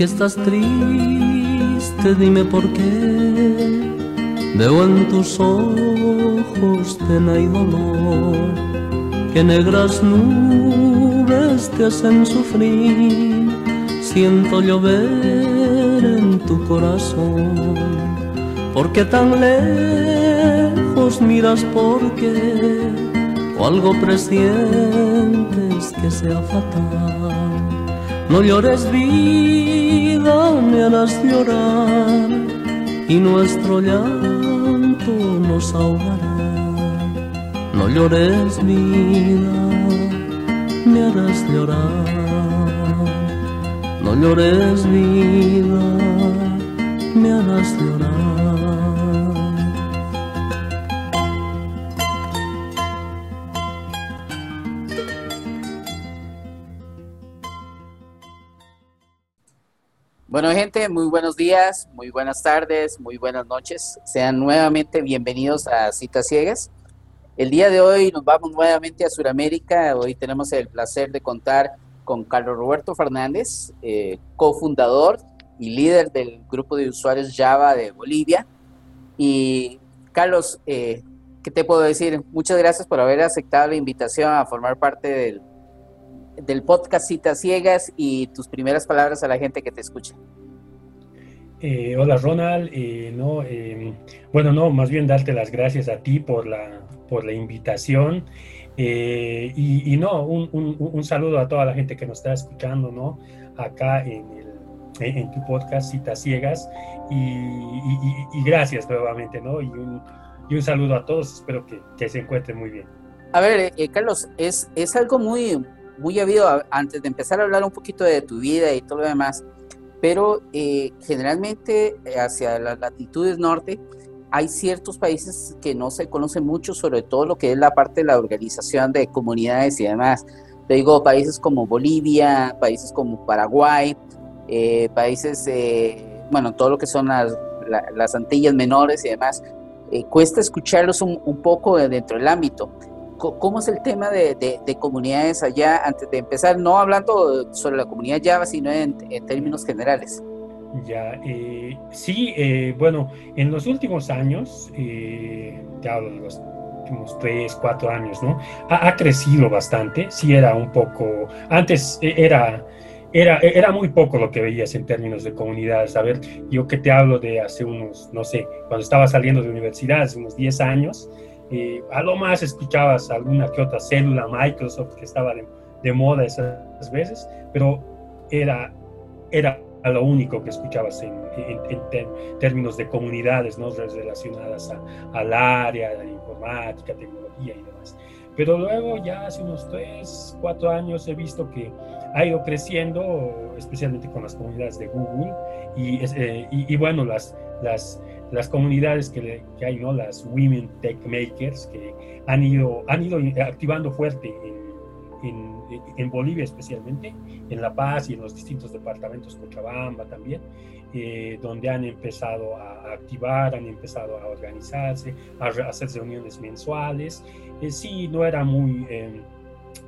Qué estás triste? Dime por qué. Veo en tus ojos pena dolor, que negras nubes te hacen sufrir. Siento llover en tu corazón, ¿por qué tan lejos miras por qué? O algo presientes que sea fatal. No llores vida me harás llorar y nuestro llanto nos ahogará. No llores vida, me harás llorar. No llores vida, me harás llorar. Buenos días, muy buenas tardes, muy buenas noches. Sean nuevamente bienvenidos a Citas Ciegas. El día de hoy nos vamos nuevamente a Sudamérica. Hoy tenemos el placer de contar con Carlos Roberto Fernández, eh, cofundador y líder del grupo de usuarios Java de Bolivia. Y Carlos, eh, ¿qué te puedo decir? Muchas gracias por haber aceptado la invitación a formar parte del, del podcast Citas Ciegas y tus primeras palabras a la gente que te escucha. Eh, hola Ronald, eh, no, em, bueno, no, más bien darte las gracias a ti por la, por la invitación eh, y, no, un, un, saludo a toda la gente que nos está escuchando, ¿no? Acá en, el, en tu podcast Citas Ciegas y, y, gracias nuevamente, ¿no? Y un, y un saludo a todos, espero que, que se encuentren muy bien. A ver, Carlos, es, es algo muy, muy habido antes de empezar a hablar un poquito de tu vida y todo lo demás, pero eh, generalmente eh, hacia las latitudes norte hay ciertos países que no se conocen mucho, sobre todo lo que es la parte de la organización de comunidades y demás. Te digo, países como Bolivia, países como Paraguay, eh, países, bueno, todo lo que son las, las Antillas menores y demás, cuesta escucharlos un, un poco dentro del ámbito. ¿Cómo es el tema de, comunidades allá? Antes de empezar, no hablando sobre la comunidad Java, sino en, términos generales. Ya, eh, sí, eh, bueno, en los últimos años, eh, te hablo de los últimos tres, cuatro años, ¿no? Ha, crecido bastante, sí era un poco, antes era, era, era muy poco lo que veías en términos de comunidades. A ver, yo que te hablo de hace unos, no sé, cuando estaba saliendo de universidad, hace unos 10 años, eh, a lo más escuchabas alguna que otra célula Microsoft que estaba de, moda esas veces, pero era, era lo único que escuchabas en, términos de comunidades ¿no? relacionadas al área de informática, tecnología y demás. Pero luego ya hace unos tres, cuatro años he visto que ha ido creciendo, especialmente con las comunidades de Google y, eh, y, y bueno, las, las, las comunidades que, que, hay, ¿no? las Women Tech Makers, que han ido, han ido activando fuerte en, en, Bolivia especialmente, en La Paz y en los distintos departamentos, Cochabamba también, eh, donde han empezado a activar, han empezado a organizarse, a, hacer reuniones mensuales. Eh, sí, no era muy... Em,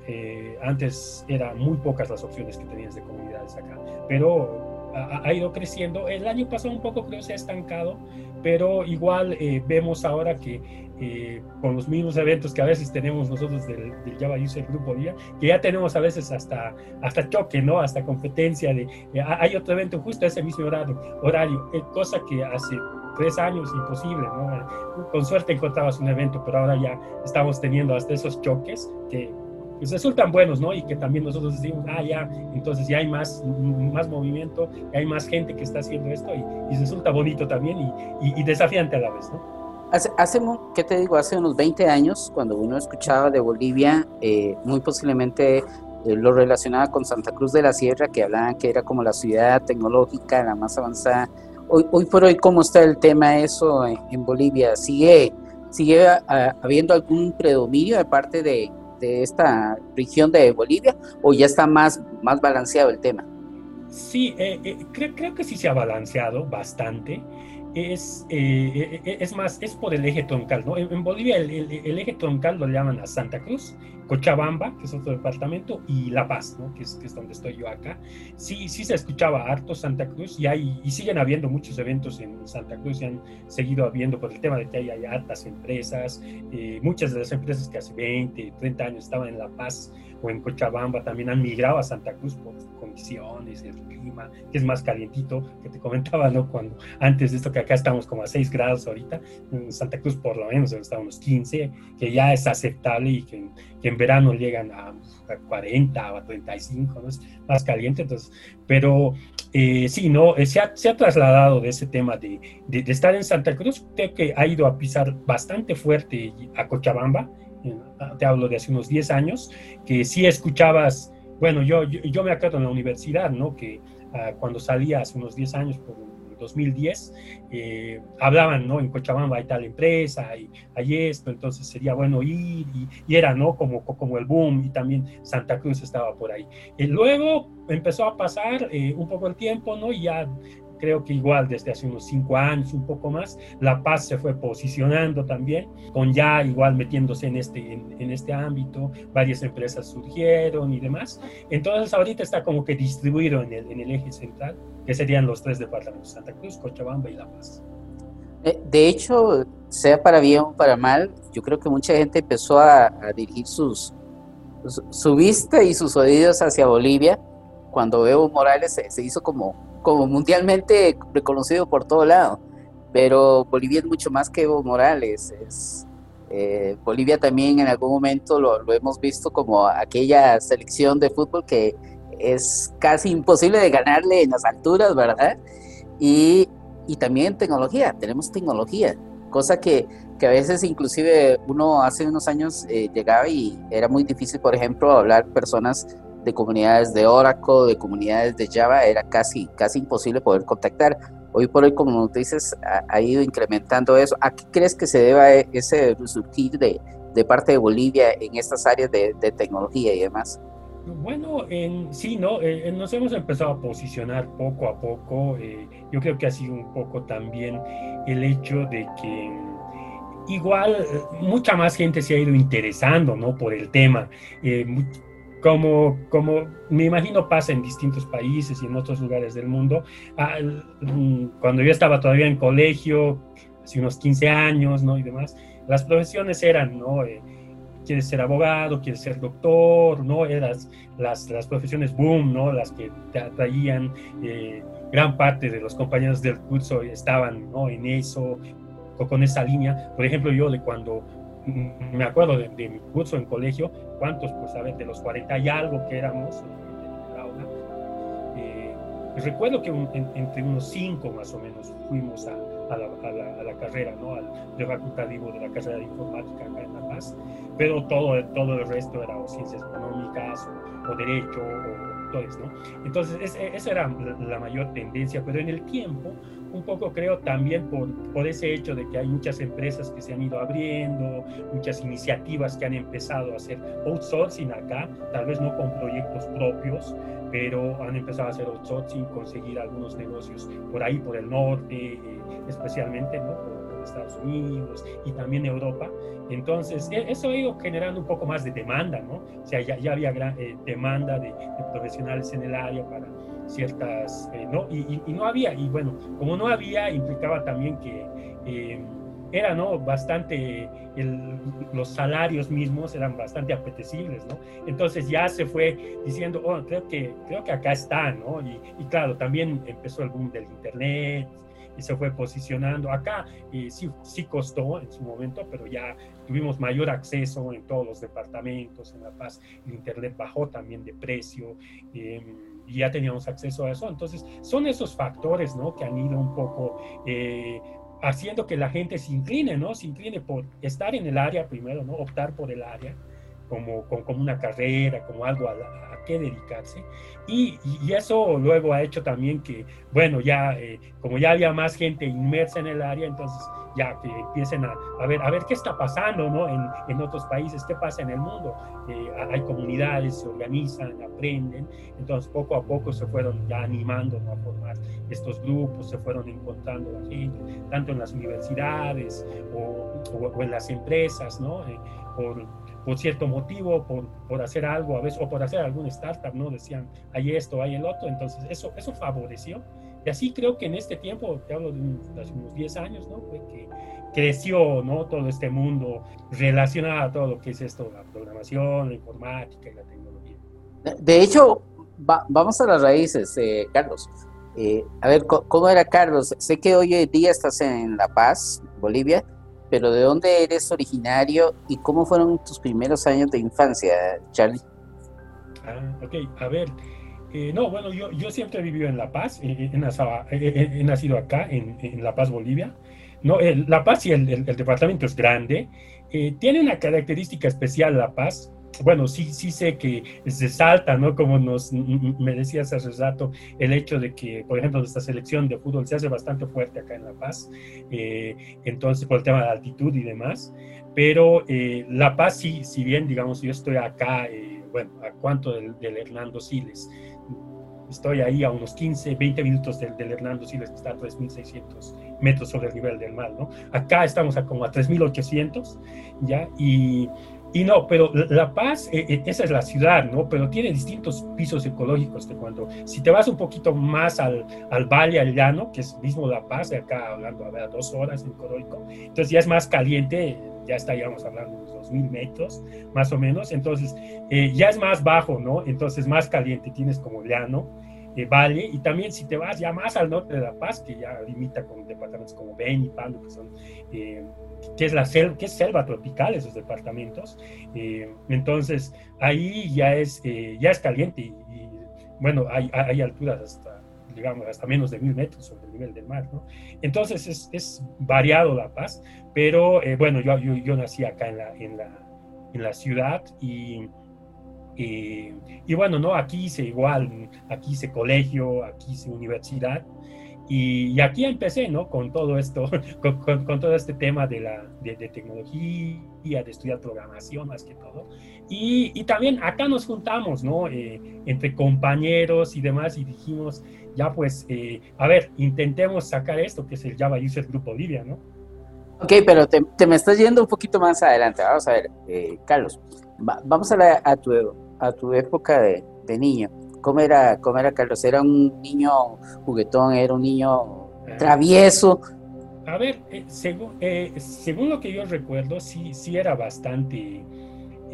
eh, antes eran muy pocas las opciones que tenías de comunidades acá, pero ha, ido creciendo. El año pasado un poco creo se ha estancado, pero igual eh, vemos ahora que eh, con los mismos eventos que a veces tenemos nosotros del, Java User Group día, que ya tenemos a veces hasta, hasta choque, ¿no? Hasta competencia de, hay otro evento justo a ese mismo horario, horario eh, cosa que hace tres años imposible, ¿no? Con suerte encontrabas un evento, pero ahora ya estamos teniendo hasta esos choques que pues resultan buenos, ¿no? Y que también nosotros decimos, ah, ya, entonces ya hay más, más movimiento, ya hay más gente que está haciendo esto y, resulta bonito también y, desafiante a la vez, ¿no? Hace, hace, ¿qué te digo? Hace unos 20 años, cuando uno escuchaba de Bolivia, eh, muy posiblemente eh, lo relacionaba con Santa Cruz de la Sierra, que hablaban que era como la ciudad tecnológica, la más avanzada. Hoy, hoy por hoy, ¿cómo está el tema eso en, Bolivia? ¿Sigue, sigue habiendo algún predominio de parte de, de, esta región de Bolivia o ya está más, más balanceado el tema? Sí, eh, eh, creo, creo que sí se ha balanceado bastante es, eh, eh, es más, es por el eje troncal, ¿no? En, Bolivia el, el, eje troncal lo llaman a Santa Cruz, Cochabamba, que es otro departamento, y La Paz, ¿no? Que es, que es donde estoy yo acá. Sí, sí se escuchaba harto Santa Cruz y, hay, y siguen habiendo muchos eventos en Santa Cruz y han seguido habiendo por el tema de que hay, hay altas empresas, eh, muchas de las empresas que hace 20, 30 años estaban en La Paz o en Cochabamba también han migrado a Santa Cruz por condiciones, el clima, que es más calientito, que te comentaba, ¿no? Cuando antes de esto que acá estamos como a 6 grados ahorita, en Santa Cruz por lo menos está a unos 15, que ya es aceptable y que, en verano llegan a, 40 o a 35, ¿no? Es más caliente, entonces, pero eh, sí, ¿no? Eh, se, ha, se, ha, trasladado de ese tema de, de, de estar en Santa Cruz, creo que ha ido a pisar bastante fuerte a Cochabamba, te hablo de hace unos 10 años, que sí escuchabas, bueno, yo, yo, me acuerdo en la universidad, ¿no? Que ah, cuando salía hace unos 10 años, por 2010, eh, hablaban, ¿no? En Cochabamba hay tal empresa, y hay esto, entonces sería bueno ir, y, era, ¿no? Como, como el boom, y también Santa Cruz estaba por ahí. Y luego empezó a pasar eh, un poco el tiempo, ¿no? Y ya creo que igual desde hace unos cinco años, un poco más, La Paz se fue posicionando también, con ya igual metiéndose en este, en, este ámbito, varias empresas surgieron y demás. Entonces ahorita está como que distribuido en el, en el eje central, que serían los tres departamentos, Santa Cruz, Cochabamba y La Paz. De hecho, sea para bien o para mal, yo creo que mucha gente empezó a, dirigir sus, su, vista y sus oídos hacia Bolivia cuando Evo Morales se hizo como como mundialmente reconocido por todo lado. Pero Bolivia es mucho más que Evo Morales. Es, eh, Bolivia también en algún momento lo, lo, hemos visto como aquella selección de fútbol que es casi imposible de ganarle en las alturas, ¿verdad? Y, y también tecnología, tenemos tecnología, cosa que, que, a veces inclusive uno hace unos años eh, llegaba y era muy difícil, por ejemplo, hablar personas de comunidades de Oracle, de comunidades de Java, era casi, casi imposible poder contactar. Hoy por hoy, como dices, ha, ido incrementando eso. ¿A qué crees que se deba ese resurgir de, de parte de Bolivia en estas áreas de, tecnología y demás? Bueno, en, sí, ¿no? Eh, eh, nos hemos empezado a posicionar poco a poco. Eh, yo creo que ha sido un poco también el hecho de que igual mucha más gente se ha ido interesando, ¿no? Por el tema como, como me imagino pasa en distintos países y en otros lugares del mundo, mm, cuando yo estaba todavía en colegio, hace unos 15 años, ¿no? Y demás, las profesiones eran, ¿no? Eh, quieres ser abogado, quieres ser doctor, ¿no? Eras las, las profesiones boom, ¿no? Las que te atraían, eh, gran parte de los compañeros del curso estaban, ¿no? En eso, con esa línea. Por ejemplo, yo de cuando me acuerdo de, mi curso en colegio, ¿cuántos? Pues ver, de los 40 y algo que éramos en, el aula. Eh, recuerdo que entre unos 5 más o menos fuimos a, a, la, a, la, carrera, ¿no? Al de facultativo de la carrera de informática acá en La Paz, pero todo, todo el resto era o ciencias económicas o, derecho o, todo eso, ¿no? Entonces, esa era la mayor tendencia, pero en el tiempo un poco creo también por, por ese hecho de que hay muchas empresas que se han ido abriendo, muchas iniciativas que han empezado a hacer outsourcing acá, tal vez no con proyectos propios, pero han empezado a hacer outsourcing, conseguir algunos negocios por ahí, por el norte, eh, especialmente, ¿no? Por, Estados Unidos y también Europa. Entonces, e, eso ha ido generando un poco más de demanda, ¿no? O sea, ya, ya había gran, eh, demanda de, de profesionales en el área para ciertas, eh, ¿no? Y, no había, y bueno, como no había, implicaba también que eh, era, ¿no? Bastante, los salarios mismos eran bastante apetecibles, ¿no? Entonces ya se fue diciendo, oh, creo que, creo que acá está, ¿no? Y, claro, también empezó el boom del Internet, y se fue posicionando. Acá y sí, sí costó en su momento, pero ya tuvimos mayor acceso en todos los departamentos, en La Paz el Internet bajó también de precio. Eh, y ya teníamos acceso a eso. Entonces, son esos factores, ¿no? Que han ido un poco eh, haciendo que la gente se incline, ¿no? Se incline por estar en el área primero, ¿no? Optar por el área, como, como, una carrera, como algo a, a qué dedicarse. Y, y, eso luego ha hecho también que, bueno, ya eh, como ya había más gente inmersa en el área, entonces ya que empiecen a, a, ver, a ver qué está pasando ¿no? en, en otros países, qué pasa en el mundo. Eh, hay comunidades, se organizan, aprenden, entonces poco a poco se fueron ya animando ¿no? a formar estos grupos, se fueron encontrando la gente, tanto en las universidades o, o, en las empresas, ¿no? Eh, por, por, cierto motivo, por, por, hacer algo a veces, o por hacer algún startup, ¿no? Decían, hay esto, hay el otro, entonces eso, eso favoreció y así creo que en este tiempo, te hablo de hace unos 10 años, ¿no? Que creció, ¿no? Todo este mundo relacionado a todo lo que es esto, la programación, la informática y la tecnología. De hecho, vamos a las raíces, eh, Carlos. Eh, a ver, ¿cómo era Carlos? Sé que hoy día estás en La Paz, Bolivia, pero ¿de dónde eres originario y cómo fueron tus primeros años de infancia, Charlie? Ah, ok, a ver, eh, no, bueno, yo, yo siempre he vivido en La Paz, he, he, nacido acá, en, en, La Paz, Bolivia. No, el, la Paz y el, el, el, departamento es grande. Eh, tiene una característica especial La Paz. Bueno, sí, sí sé que se salta, ¿no? Como nos me decías hace rato, el hecho de que, por ejemplo, nuestra selección de fútbol se hace bastante fuerte acá en La Paz, eh, entonces por el tema de altitud y demás. Pero eh, La Paz, sí, si bien, digamos, yo estoy acá, eh, bueno, a cuánto del, del Hernando Siles, Estoy ahí a unos 15, 20 minutos del, del Hernando Siles, que está a 3.600 metros sobre el nivel del mar, ¿no? Acá estamos a como a 3.800, ¿ya? Y, y, no, pero La Paz, eh, eh, esa es la ciudad, ¿no? Pero tiene distintos pisos ecológicos de cuando, si te vas un poquito más al, al valle, al llano, que es mismo La Paz, acá hablando a, ver, dos horas en Coroico, entonces ya es más caliente, ya estaríamos hablando de unos 2.000 metros, más o menos, entonces eh, ya es más bajo, ¿no? Entonces más caliente, tienes como llano, eh, Valle, y también si te vas ya más al norte de La Paz, que ya limita con departamentos como Beni, Pando, que son, que es la selva, que es selva tropical esos departamentos, eh, entonces ahí ya es, eh, ya es caliente y, y bueno, hay, hay, alturas hasta, digamos, hasta menos de mil metros sobre el nivel del mar, ¿no? Entonces es, es variado La Paz, pero eh, bueno, yo, yo, yo, nací acá en la, en la, en la ciudad y y, y, bueno, ¿no? Aquí hice igual, aquí hice colegio, aquí hice universidad. Y, y aquí empecé, ¿no? Con todo esto, con, con, con todo este tema de, la, de, de, tecnología, de estudiar programación más que todo. Y, y también acá nos juntamos, ¿no? Eh, entre compañeros y demás y dijimos, ya pues, eh, a ver, intentemos sacar esto, que es el Java User Group Bolivia, ¿no? Ok, pero te, te me estás yendo un poquito más adelante. Vamos a ver, eh, Carlos, va, vamos a, la, a tu a tu época de, de, niño. ¿Cómo era, ¿Cómo era Carlos? ¿Era un niño juguetón? ¿Era un niño travieso? A ver, eh, según, eh, según lo que yo recuerdo, sí, sí era bastante...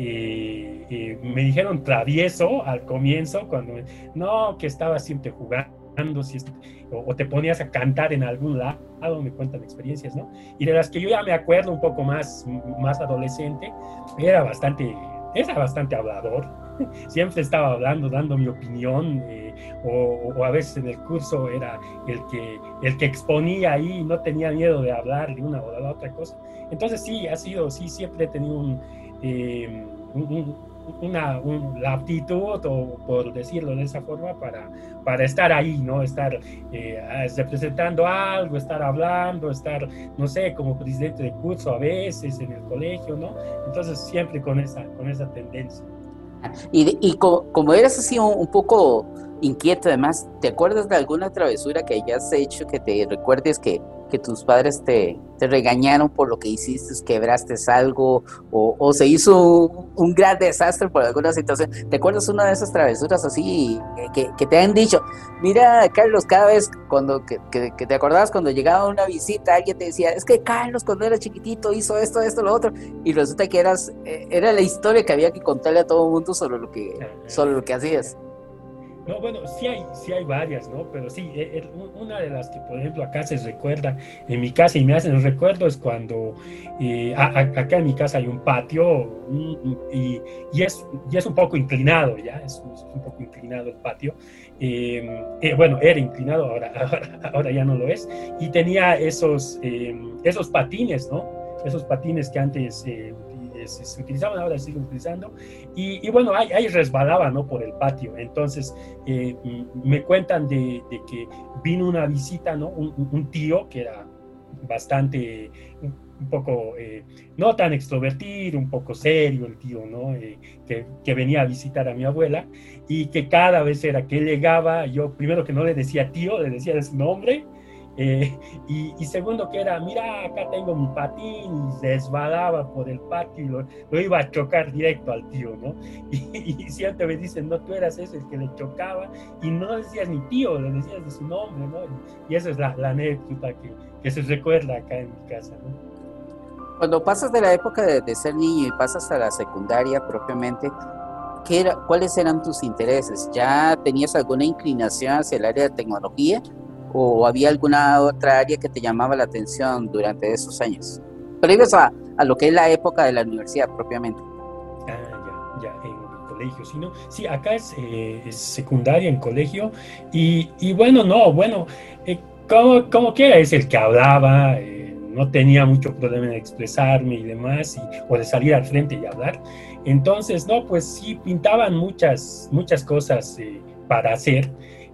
Eh, eh, me dijeron travieso al comienzo, cuando no, que estaba siempre jugando, si o, o, te ponías a cantar en algún lado, me cuentan experiencias, ¿no? Y de las que yo ya me acuerdo un poco más, más adolescente, era bastante, era bastante hablador, siempre estaba hablando, dando mi opinión, eh, o, a veces en el curso era el que, el que exponía ahí, no tenía miedo de hablar de una o de la otra cosa. Entonces sí, ha sido, sí, siempre he tenido eh, un, una, un, la aptitud, o por decirlo de esa forma, para, para estar ahí, ¿no? Estar eh, representando algo, estar hablando, estar, no sé, como presidente de curso a veces en el colegio, ¿no? Entonces siempre con esa, con esa tendencia. Y, y como, eres así un, un, poco inquieto además, ¿te acuerdas de alguna travesura que hayas hecho que te recuerdes que, que tus padres te, te, regañaron por lo que hiciste, quebraste algo o, o, se hizo un, un, gran desastre por alguna situación? ¿Te acuerdas una de esas travesuras así que, que te han dicho? Mira, Carlos, cada vez cuando que, que, que, te acordabas cuando llegaba una visita, alguien te decía, es que Carlos cuando era chiquitito hizo esto, esto, lo otro, y resulta que eras, eh, era la historia que había que contarle a todo el mundo sobre lo que, sobre lo que hacías. No, bueno, sí hay, sí hay varias, ¿no? Pero sí, una de las que, por ejemplo, acá se recuerda en mi casa y me hacen recuerdo es cuando eh, a, acá en mi casa hay un patio y, y, es, y es un poco inclinado, ¿ya? Es, un poco inclinado el patio. Eh, eh, bueno, era inclinado, ahora, ahora, ahora, ya no lo es. Y tenía esos, eh, esos patines, ¿no? Esos patines que antes antes se utilizaban, ahora siguen utilizando. Y, bueno, ahí, ahí, resbalaba, ¿no? Por el patio. Entonces, eh, me cuentan de, que vino una visita, ¿no? Un, tío que era bastante, un poco, eh, no tan extrovertido, un poco serio el tío, ¿no? Eh, que, que, venía a visitar a mi abuela y que cada vez era que llegaba, yo primero que no le decía tío, le decía su nombre eh, y, segundo que era, mira, acá tengo mi patín y se desbalaba por el patio y lo, iba a chocar directo al tío, ¿no? Y, siempre me dicen, no, tú eras ese el que le chocaba y no decías ni tío, le decías de su nombre, ¿no? Y, esa es la, anécdota que, que, se recuerda acá en mi casa, ¿no? Cuando pasas de la época de, ser niño y pasas a la secundaria propiamente, ¿qué era, ¿cuáles eran tus intereses? ¿Ya tenías alguna inclinación hacia el área de tecnología? O había alguna otra área que te llamaba la atención durante esos años? Ibas a, a lo que es la época de la universidad propiamente. Ah, ya, ya, en colegio, ¿sí, no? Sí, acá es, eh, secundaria en colegio y, y, bueno, no, bueno, eh, como, como quiera es el que hablaba, eh, no tenía mucho problema en expresarme y demás, y, o de salir al frente y hablar. Entonces, no, pues sí, pintaban muchas, muchas cosas para hacer.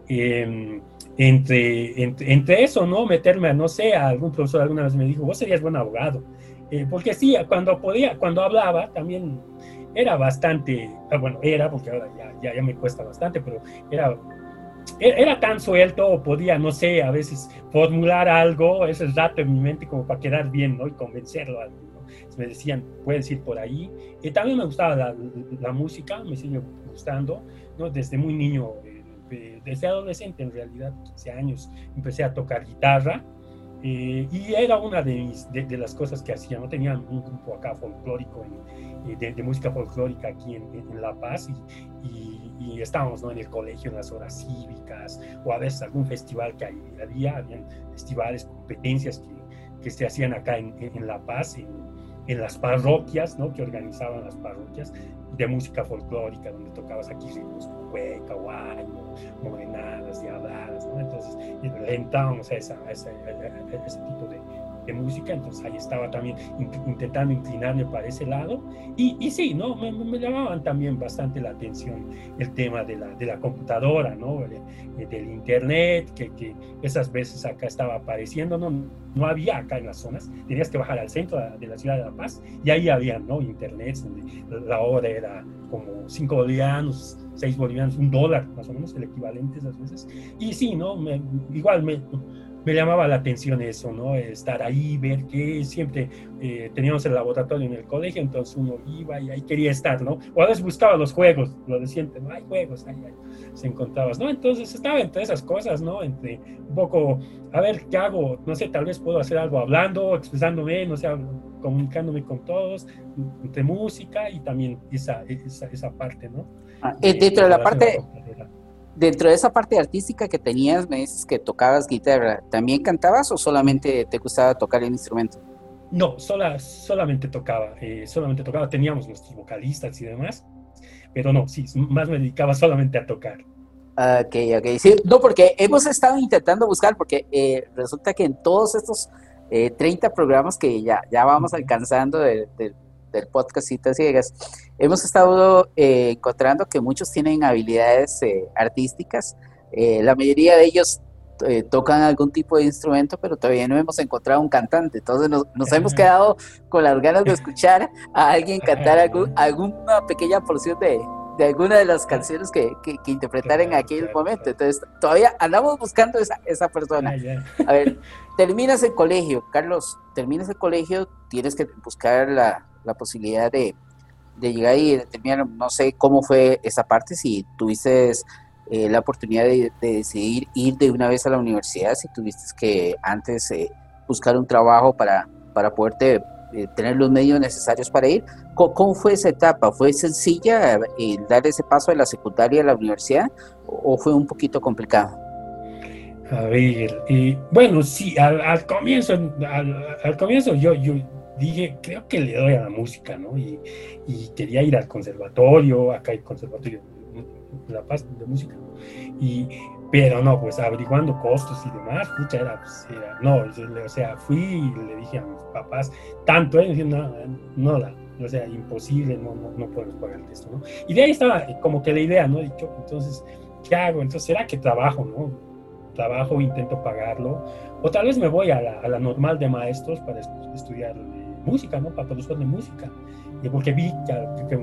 Eh, entre, entre, eso, ¿no? Meterme no sé, a algún profesor alguna vez me dijo, vos serías buen abogado. Eh, porque sí, cuando podía, cuando hablaba, también era bastante, ah, bueno, era, porque ahora ya, ya, me cuesta bastante, pero era, e, era tan suelto, podía, no sé, a veces formular algo, ese rato en mi mente como para quedar bien, ¿no? Y convencerlo a Me decían, puedes ir por ahí. Y también me gustaba la, música, me sigue gustando, ¿no? Desde muy niño desde adolescente en realidad, 15 años, empecé a tocar guitarra eh, y era una de, de, las cosas que hacía, ¿no? Tenía un grupo acá folclórico, eh, de, música folclórica aquí en, en La Paz y, estábamos ¿no? en el colegio en las horas cívicas o a veces algún festival que había, habían festivales, competencias que, se hacían acá en, en La Paz, en, en las parroquias, ¿no? Que organizaban las parroquias de música folclórica, donde tocabas aquí ritmos cueca, guayo, morenadas, diabladas, ¿no? Entonces, a, ese, ese tipo de, de música, entonces ahí estaba también intentando inclinarme para ese lado. Y, y sí, ¿no? Me, me, llamaban también bastante la atención el tema de la, de la computadora, ¿no? del internet, que, que, esas veces acá estaba apareciendo, ¿no? No había acá en las zonas, tenías que bajar al centro de la ciudad de La Paz y ahí había, ¿no? Internet, la hora era como 5 bolivianos, 6 bolivianos, un dólar, más o menos, el equivalente esas veces. Y sí, ¿no? Me, igual me me llamaba la atención eso, ¿no? Estar ahí, ver que siempre eh, teníamos el laboratorio en el colegio, entonces uno iba y ahí quería estar, ¿no? O a veces buscaba los juegos, lo de siempre, ¿no? Hay juegos, ahí, ahí se encontrabas, ¿no? Entonces estaba entre esas cosas, ¿no? Entre un poco, a ver, ¿qué hago? No sé, tal vez puedo hacer algo hablando, expresándome, no sé, comunicándome con todos, entre música y también esa, esa, esa parte, ¿no? Ah, eh, dentro de la parte dentro de esa parte artística que tenías, me dices que tocabas guitarra, ¿también cantabas o solamente te gustaba tocar el instrumento? No, sola, solamente tocaba, eh, solamente tocaba, teníamos nuestros vocalistas y demás, pero no, sí, más me dedicaba solamente a tocar. Ok, ok, sí, no, porque hemos estado intentando buscar, porque eh, resulta que en todos estos 30 eh, programas que ya, ya vamos alcanzando del podcast Citas Ciegas, hemos estado eh, encontrando que muchos tienen habilidades eh, artísticas. Eh, la mayoría de ellos tocan algún tipo de instrumento, pero todavía no hemos encontrado un cantante. Entonces nos, hemos quedado con las ganas de escuchar a alguien cantar alguna pequeña porción de, alguna de las canciones que, que, en aquel momento. Entonces, todavía andamos buscando esa, esa persona. A ver, terminas el colegio, Carlos, terminas el colegio, tienes que buscar la, la posibilidad de, de llegar y determinar, no sé cómo fue esa parte, si tuviste eh, la oportunidad de, decidir ir de una vez a la universidad, si tuviste que antes eh, buscar un trabajo para, para poderte eh, tener los medios necesarios para ir. ¿Cómo, fue esa etapa? ¿Fue sencilla dar ese paso de la secundaria a la universidad o, fue un poquito complicado? A bueno, sí, al, comienzo, al, al, comienzo yo, yo, dije, creo que le doy a la música, ¿no? Y, quería ir al conservatorio, acá hay conservatorio La Paz de música, y, pero no, pues averiguando costos y demás, pucha, era, pues, era no, o sea, fui y le dije a mis papás, tanto, ellos no, no, la, o sea, imposible, no, no, no puedes pagar esto, ¿no? Y de ahí estaba como que la idea, ¿no? Dicho, entonces, ¿qué hago? Entonces, ¿será que trabajo, no? Trabajo, intento pagarlo, o tal vez me voy a la, a la normal de maestros para estudiar eh, música, ¿no? Para profesor de música, y porque vi que, que,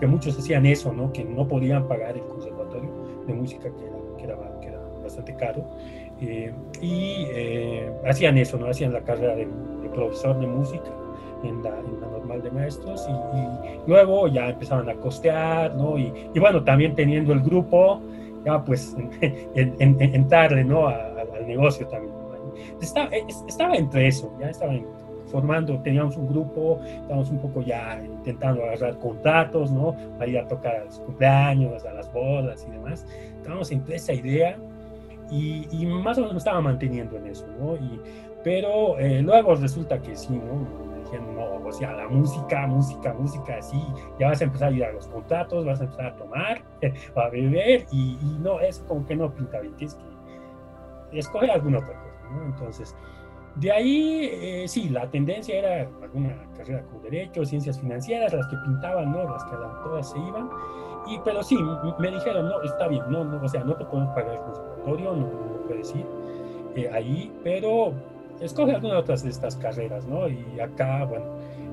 que, muchos hacían eso, ¿no? Que no podían pagar el conservatorio de música, que era, que era, que bastante caro, eh, y eh, hacían eso, ¿no? Hacían la carrera de, de profesor de música en la, en la normal de maestros y, y, luego ya empezaban a costear, ¿no? Y, bueno, también teniendo el grupo, ya pues en, en, entrarle, ¿no? A, al negocio también. Estaba, estaba entre eso, ya estaba formando, teníamos un grupo, estábamos un poco ya intentando agarrar contratos, ¿no? Para ir a tocar a los cumpleaños, a las bodas y demás. Estábamos entre esa idea y, y más o menos me estaba manteniendo en eso, ¿no? Y, pero eh, luego resulta que sí, ¿no? no, o sea, la música, música, música, así, ya vas a empezar a ir a los contratos, vas a empezar a tomar, a beber, y, y no, eso como que no pinta bien, tienes que escoger alguna otra cosa, ¿no? Entonces, de ahí, eh, sí, la tendencia era alguna carrera con derecho, ciencias financieras, las que pintaban, ¿no? Las que todas se iban, y, pero sí, me dijeron, no, está bien, no, no o sea, no te podemos pagar el conservatorio, no, no puedes ir eh, ahí, pero escoge alguna de de estas carreras, ¿no? Y acá, bueno,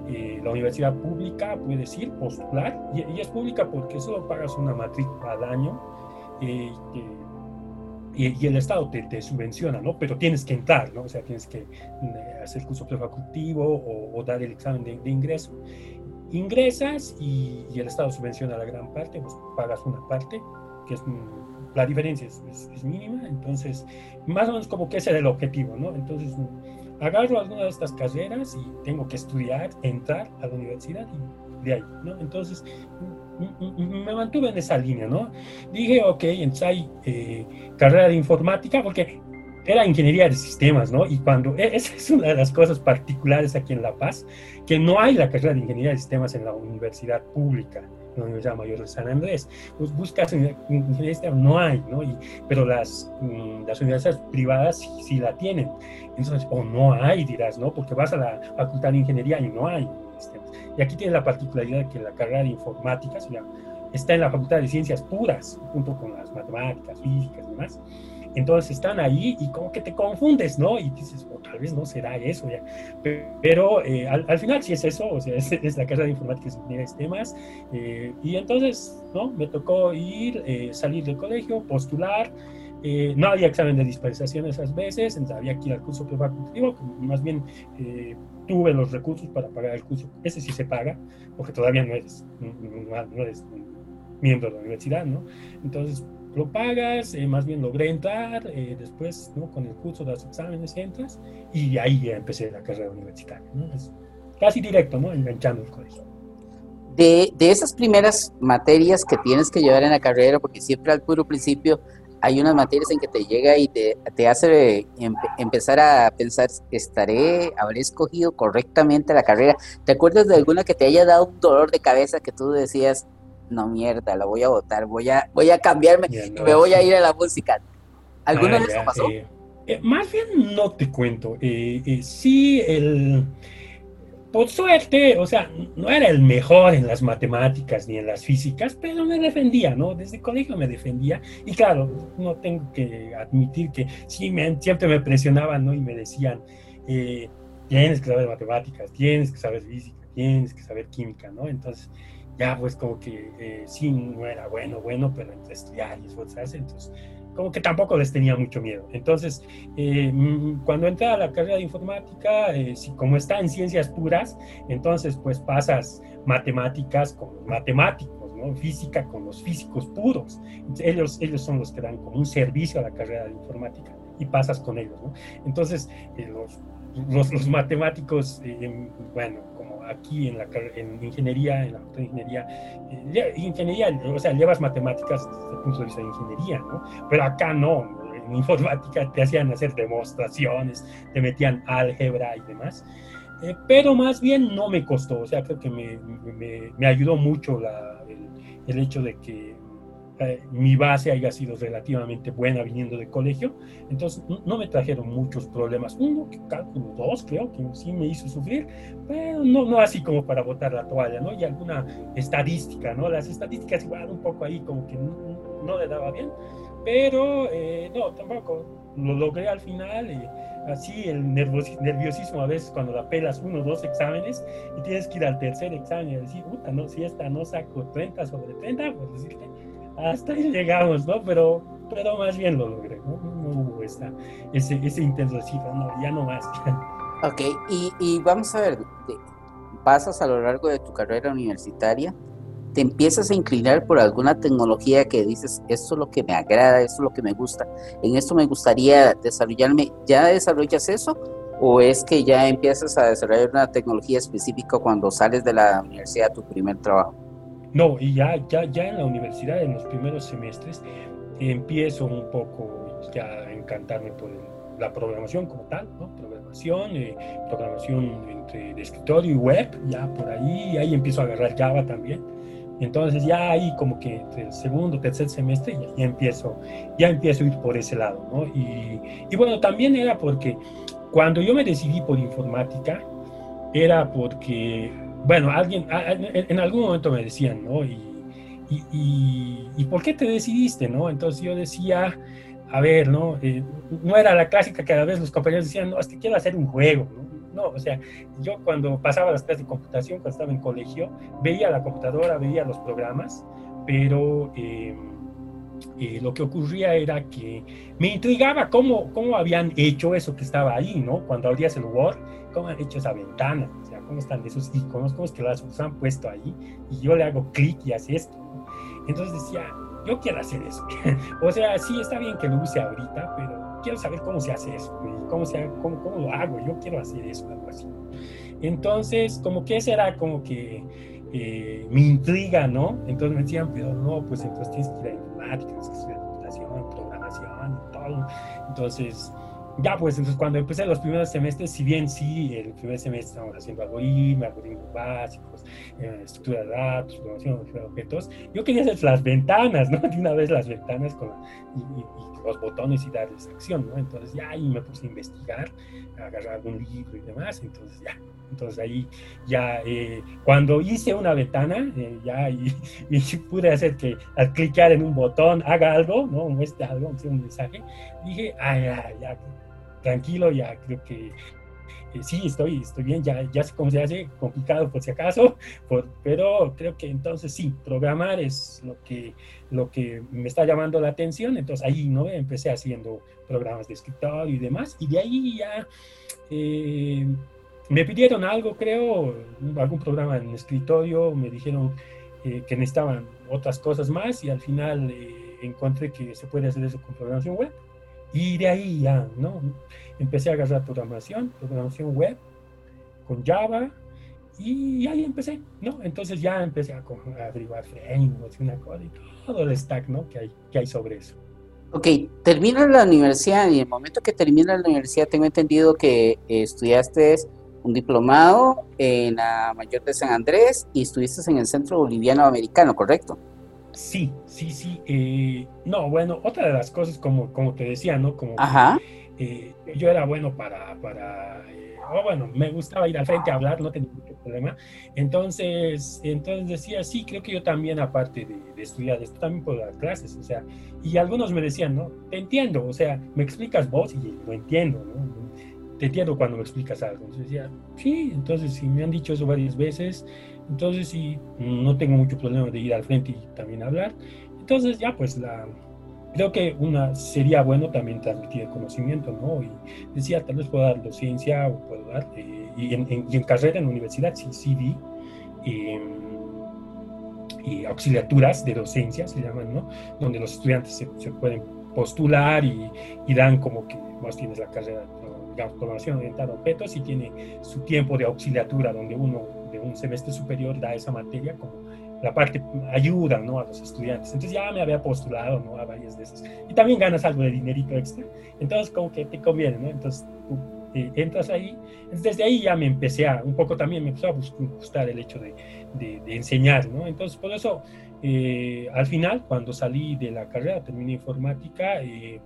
eh, la universidad pública puedes ir, postular, y, y, es pública porque solo pagas una matrícula al año eh, y, y, el Estado te, te, subvenciona, ¿no? Pero tienes que entrar, ¿no? O sea, tienes que eh, hacer curso prefacultivo o, o, dar el examen de, de ingreso. Ingresas y, y, el Estado subvenciona la gran parte, pues pagas una parte, que es la diferencia es, es, es, mínima, entonces más o menos como que ese era el objetivo, ¿no? Entonces agarro alguna de estas carreras y tengo que estudiar, entrar a la universidad y de ahí, ¿no? Entonces me mantuve en esa línea, ¿no? Dije, ok, entonces hay eh, carrera de informática, porque era ingeniería de sistemas, ¿no? Y cuando, e, esa es una de las cosas particulares aquí en La Paz, que no hay la carrera de ingeniería de sistemas en la universidad pública la Universidad Mayor de San Andrés. Pues buscas ingeniería, no hay, ¿no? Y, pero las, mm, las universidades privadas sí, sí, la tienen. Entonces, o no hay, dirás, ¿no? Porque vas a la facultad de ingeniería y no hay. Y aquí tiene la particularidad de que la carrera de informática está en la facultad de ciencias puras, junto con las matemáticas, físicas y demás. Entonces están ahí y como que te confundes, ¿no? Y dices, oh, tal vez no será eso ya. Pero eh, al, al, final sí es eso, o sea, es, es la carrera de informática y de sistemas. Eh, y entonces, ¿no? Me tocó ir, eh, salir del colegio, postular. Eh, no había examen de dispensación esas veces, entonces había que ir al curso prefacultativo, más bien eh, tuve los recursos para pagar el curso, ese sí se paga, porque todavía no eres, no, no eres miembro de la universidad, ¿no? Entonces lo pagas, eh, más bien logré entrar, eh, después ¿no? con el curso los exámenes entras y ahí ya empecé la carrera universitaria. ¿no? Es casi directo, ¿no? enganchando el colegio. De, de, esas primeras materias que tienes que llevar en la carrera, porque siempre al puro principio hay unas materias en que te llega y te, te hace em, empezar a pensar, ¿estaré, habré escogido correctamente la carrera? ¿Te acuerdas de alguna que te haya dado un dolor de cabeza que tú decías, no mierda, la voy a votar, voy a, voy a cambiarme no, me voy a ir a la música. ¿Alguna ah, vez eso pasó? Eh, eh, más bien no te cuento. Eh, eh, sí, el, por suerte, o sea, no era el mejor en las matemáticas ni en las físicas, pero me defendía, ¿no? Desde colegio me defendía. Y claro, no tengo que admitir que sí, me, siempre me presionaban, ¿no? Y me decían, tienes que saber matemáticas, tienes que saber física, tienes que saber química, ¿no? Entonces, ya pues como que eh, sí, no era bueno, bueno, pero entre estudiar y esforzarse, entonces como que tampoco les tenía mucho miedo. Entonces, eh, cuando entré a la carrera de informática, eh, si, como está en ciencias puras, entonces pues pasas matemáticas con los matemáticos, ¿no? física con los físicos puros. Ellos, ellos son los que dan como un servicio a la carrera de informática y pasas con ellos. ¿no? Entonces, eh, los, los, los, matemáticos, bueno, aquí en la en ingeniería, en la de ingeniería, eh, ingeniería, o sea, llevas matemáticas desde el punto de vista de ingeniería, ¿no? Pero acá no, en informática te hacían hacer demostraciones, te metían álgebra y demás. Eh, pero más bien no me costó, o sea, creo que me, me, me ayudó mucho la, el, el, hecho de que eh, mi base haya sido relativamente buena viniendo de colegio, entonces no, me trajeron muchos problemas. Uno, cálculo, dos, creo que sí me hizo sufrir, pero no, no así como para botar la toalla, ¿no? Y alguna estadística, ¿no? Las estadísticas igual un poco ahí como que no, no le daba bien, pero eh, no, tampoco lo logré al final. y así el nerviosismo a veces cuando la pelas uno o dos exámenes y tienes que ir al tercer examen y decir, puta, no, si esta no saco 30 sobre 30, pues decirte, hasta ahí llegamos, ¿no? Pero, pero más bien lo logré, ¿no? No, ese, ese no, ya no más. Ok, y, y vamos a ver, pasas a lo largo de tu carrera universitaria, te empiezas a inclinar por alguna tecnología que dices, esto es lo que me agrada, esto es lo que me gusta, en esto me gustaría desarrollarme, ¿ya desarrollas eso? ¿O es que ya empiezas a desarrollar una tecnología específica cuando sales de la universidad, tu primer trabajo? No, y ya, ya, ya en la universidad, en los primeros semestres, empiezo un poco ya a encantarme por la programación como tal, ¿no? Programación, eh, programación entre de escritorio y web, ya por ahí, ahí empiezo a agarrar Java también entonces ya ahí como que entre el segundo, tercer semestre ya, empiezo, ya empiezo a ir por ese lado, ¿no? Y, y, bueno, también era porque cuando yo me decidí por informática, era porque, bueno, alguien, en algún momento me decían, ¿no? Y, y, por qué te decidiste, no? Entonces yo decía, a ver, ¿no? Eh, no era la clásica que a veces los compañeros decían, no, es que quiero hacer un juego, ¿no? No, o sea, yo cuando pasaba las clases de computación, cuando estaba en colegio, veía la computadora, veía los programas, pero eh, eh, lo que ocurría era que me intrigaba cómo, cómo habían hecho eso que estaba ahí, ¿no? Cuando abrías el Word, cómo han hecho esa ventana, cómo están esos iconos, cómo es que los han puesto ahí, y yo le hago clic y hace esto. Entonces decía, yo quiero hacer eso. o sea, sí está bien que lo use ahorita, pero quiero saber cómo se hace eso, cómo, se, cómo, cómo lo hago, yo quiero hacer eso, algo así. Entonces, como que esa era como que eh, mi intriga, ¿no? Entonces me decían, pero no, pues entonces tienes que ir a informática, tienes que estudiar computación, programación y todo. Entonces, ya pues, entonces cuando empecé los primeros semestres, si bien sí, el primer semestre estábamos haciendo algoritmos, algoritmos básicos, eh, estructura de datos, programación de objetos, yo quería hacer las ventanas, ¿no? De una vez las ventanas con, los botones y darles acción, ¿no? Entonces ya ahí me puse a investigar, a agarrar algún libro y demás, entonces ya, entonces ahí ya, eh, cuando hice una ventana, eh, ya y, pude hacer que al clicar en un botón haga algo, ¿no? Muestre algo, un mensaje, dije, ah, ya, ya, tranquilo, ya creo que eh, sí, estoy, estoy bien, ya, ya sé cómo se hace, complicado por si acaso, pero creo que entonces sí, programar es lo que, lo que me está llamando la atención, entonces ahí no empecé haciendo programas de escritorio y demás, y de ahí ya eh, me pidieron algo, creo, algún programa en escritorio, me dijeron eh, que necesitaban otras cosas más y al final encontré que se puede hacer eso con programación web. Y de ahí ya, ¿no? Empecé a agarrar programación, programación web, con Java, y ahí empecé, ¿no? Entonces ya empecé a, averiguar frameworks y una cosa y todo el stack, ¿no? Que hay, que hay sobre eso. Ok, termina la universidad y en el momento que termina la universidad tengo entendido que estudiaste un diplomado en la Mayor de San Andrés y estuviste en el Centro Boliviano Americano, ¿correcto? Sí, sí, sí. Eh, no, bueno, otra de las cosas, como, como te decía, ¿no? Como eh, yo era bueno para, para eh, bueno, me gustaba ir al frente a hablar, no tenía ningún problema. Entonces, entonces decía, sí, creo que yo también, aparte de, estudiar esto, también puedo dar clases, o sea, y algunos me decían, ¿no? Te entiendo, o sea, me explicas vos y lo entiendo, ¿no? Te entiendo cuando me explicas algo. Entonces decía, sí, entonces si me han dicho eso varias veces, entonces sí, no tengo mucho problema de ir al frente y también hablar. Entonces ya pues la, creo que una sería bueno también transmitir el conocimiento, ¿no? Y decía, tal vez puedo dar docencia o puedo dar, eh, y, en, carrera en la universidad sí, sí vi, em, y auxiliaturas de docencia se llaman, ¿no? Donde los estudiantes se, pueden postular y, y, dan como que vos tienes la carrera, digamos, programación orientada a objetos y tiene su tiempo de auxiliatura donde uno un semestre superior da esa materia como la parte ayuda ¿no? a los estudiantes. Entonces ya me había postulado ¿no? a varias de esas. Y también ganas algo de dinerito extra. Entonces como que te conviene, ¿no? Entonces eh, entras ahí. Desde ahí ya me empecé a, un poco también me empezó a gustar el hecho de, de, enseñar, ¿no? Entonces, por eso, eh, al final, cuando salí de la carrera, terminé informática, eh,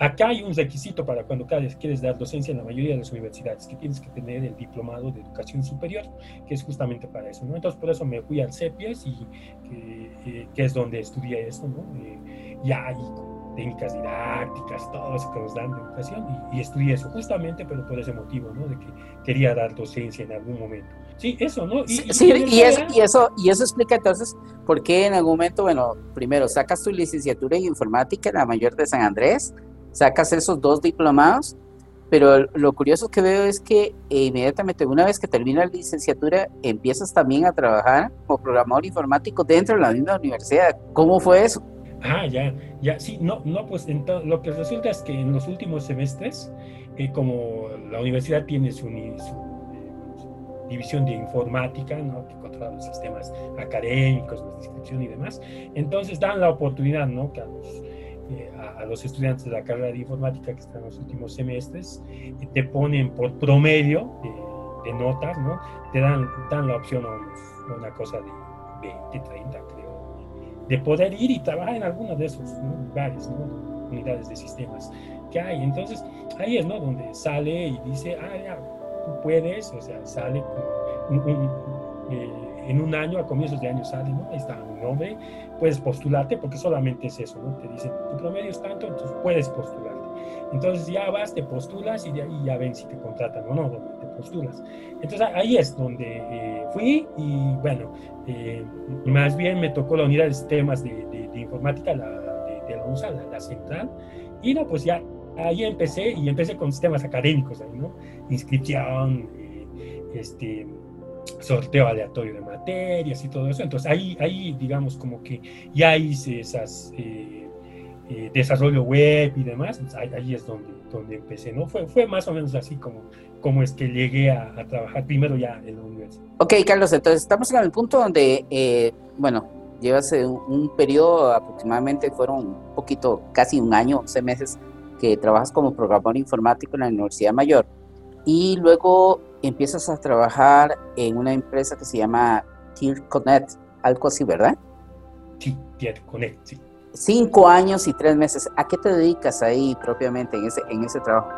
acá hay un requisito para cuando quieres dar docencia en la mayoría de las universidades, que tienes que tener el diplomado de educación superior, que es justamente para eso, ¿no? Entonces, por eso me fui al CEPIES y que, es donde estudié eso, ¿no? ya, y técnicas didácticas, todo eso que nos dan de educación, y, estudié eso justamente, pero por ese motivo, ¿no? De que quería dar docencia en algún momento. Sí, eso, ¿no? Y, sí, y, eso, y, eso, y eso explica entonces por qué en algún momento, bueno, primero sacas tu licenciatura en informática en la mayor de San Andrés, sacas esos dos diplomados, pero lo curioso que veo es que inmediatamente una vez que termina la licenciatura empiezas también a trabajar como programador informático dentro de la misma universidad. ¿Cómo fue eso? Ah, ya, ya, sí, no, no, pues lo que resulta es que en los últimos semestres, eh, como la universidad tiene su, eh, división de informática, ¿no? que controla los sistemas académicos, la inscripción y demás, entonces dan la oportunidad, ¿no? Que eh, a, los estudiantes de la carrera de informática que están en los últimos semestres, te ponen por promedio de, notas, ¿no? Te dan, dan la opción a, una cosa de 20, 30, creo de poder ir y trabajar en alguno de esos lugares, ¿no? unidades de sistemas que hay. Entonces, ahí es ¿no? donde sale y dice, ah, ya, tú puedes, o sea, sale eh, en un año, a comienzos de año sale, ¿no? Ahí está un nombre, puedes postularte porque solamente es eso, ¿no? Te dicen, tu promedio es tanto, entonces puedes postularte. Entonces ya vas, te postulas y de ahí ya ven si te contratan o no, te postulas. Entonces ahí es donde eh, fui y bueno, eh, más bien me tocó la unidad de sistemas de, informática la, de, la UNSA, la, central, y no, pues ya ahí empecé y empecé con sistemas académicos, ahí, ¿no? Inscripción, eh, este, sorteo aleatorio de materias y todo eso. Entonces ahí, ahí digamos, como que ya hice esas... Eh, desarrollo web y demás, ahí, es donde, donde empecé, ¿no? Fue, fue más o menos así como, como es que llegué a, trabajar primero ya en la universidad. Ok, Carlos, entonces estamos en el punto donde, eh, bueno, llevas un, un, periodo aproximadamente, fueron un poquito, casi un año, 11 meses, que trabajas como programador informático en la Universidad Mayor y luego empiezas a trabajar en una empresa que se llama Tier Connect, algo así, ¿verdad? Sí, Tier Connect, sí cinco años y tres meses. ¿A qué te dedicas ahí propiamente en ese, en ese trabajo?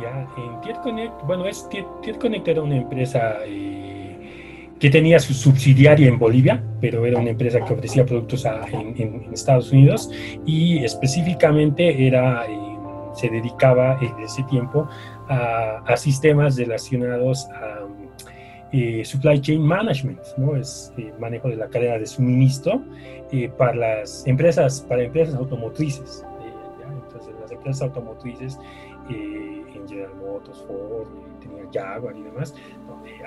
Ya, en TierConnect, bueno, es, TierConnect era una empresa eh, que tenía su subsidiaria en Bolivia, pero era una empresa que ofrecía productos en, Estados Unidos y específicamente era, eh, se dedicaba en ese tiempo a, a sistemas relacionados a eh, supply chain management, ¿no? Es eh, manejo de la cadena de suministro eh, para las empresas, para empresas automotrices. Entonces, las empresas automotrices, en General Motors, Ford, tenía Jaguar y demás,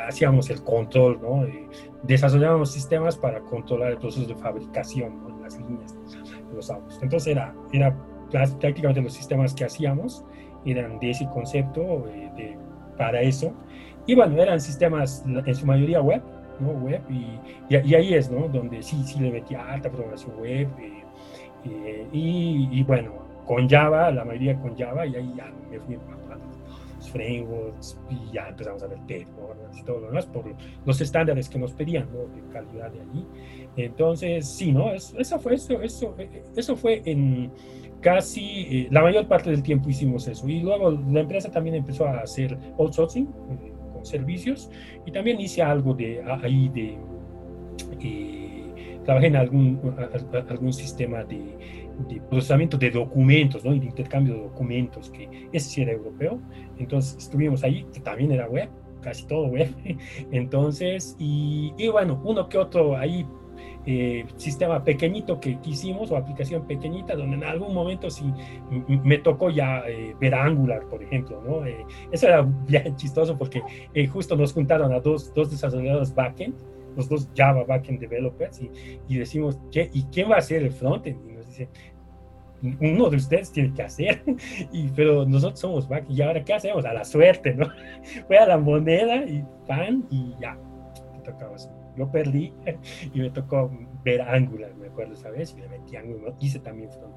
hacíamos el control, ¿no? desarrollábamos sistemas para controlar el proceso de fabricación, ¿no? las líneas de los autos. Entonces, era, era prácticamente los sistemas que hacíamos eran de ese concepto de, para eso y bueno, eran sistemas en su mayoría web, ¿no? Web, y, ahí es, ¿no? Donde sí, sí le metí alta programación web, eh, eh, y, bueno, con Java, la mayoría con Java, y ahí ya me fui los frameworks, y ya empezamos a ver performance y todo lo demás, por los estándares que nos pedían, ¿no? De calidad de allí. Entonces, sí, ¿no? Eso, fue, eso, eso, eso fue en casi eh, la mayor parte del tiempo hicimos eso. Y luego la empresa también empezó a hacer outsourcing servicios y también hice algo de ahí de eh, trabajé en algún, algún sistema de, procesamiento de documentos ¿no? y de intercambio de documentos que ese sí era europeo entonces estuvimos ahí que también era web casi todo web entonces y, y bueno uno que otro ahí eh, sistema pequeñito que, hicimos o aplicación pequeñita donde en algún momento sí me tocó ya eh, ver Angular, por ejemplo, ¿no? Eh, eso era bien chistoso porque justo nos juntaron a dos, dos desarrolladores backend, los dos Java backend developers y, y decimos, ¿qué, ¿y quién va a hacer el frontend? Y nos dice, uno de ustedes tiene que hacer, y, pero nosotros somos back y ahora qué hacemos a la suerte, ¿no? Fue a la moneda y pan y ya, te tocaba así yo perdí y me tocó ver Angular, me acuerdo esa vez, y me metí Angular, hice también front,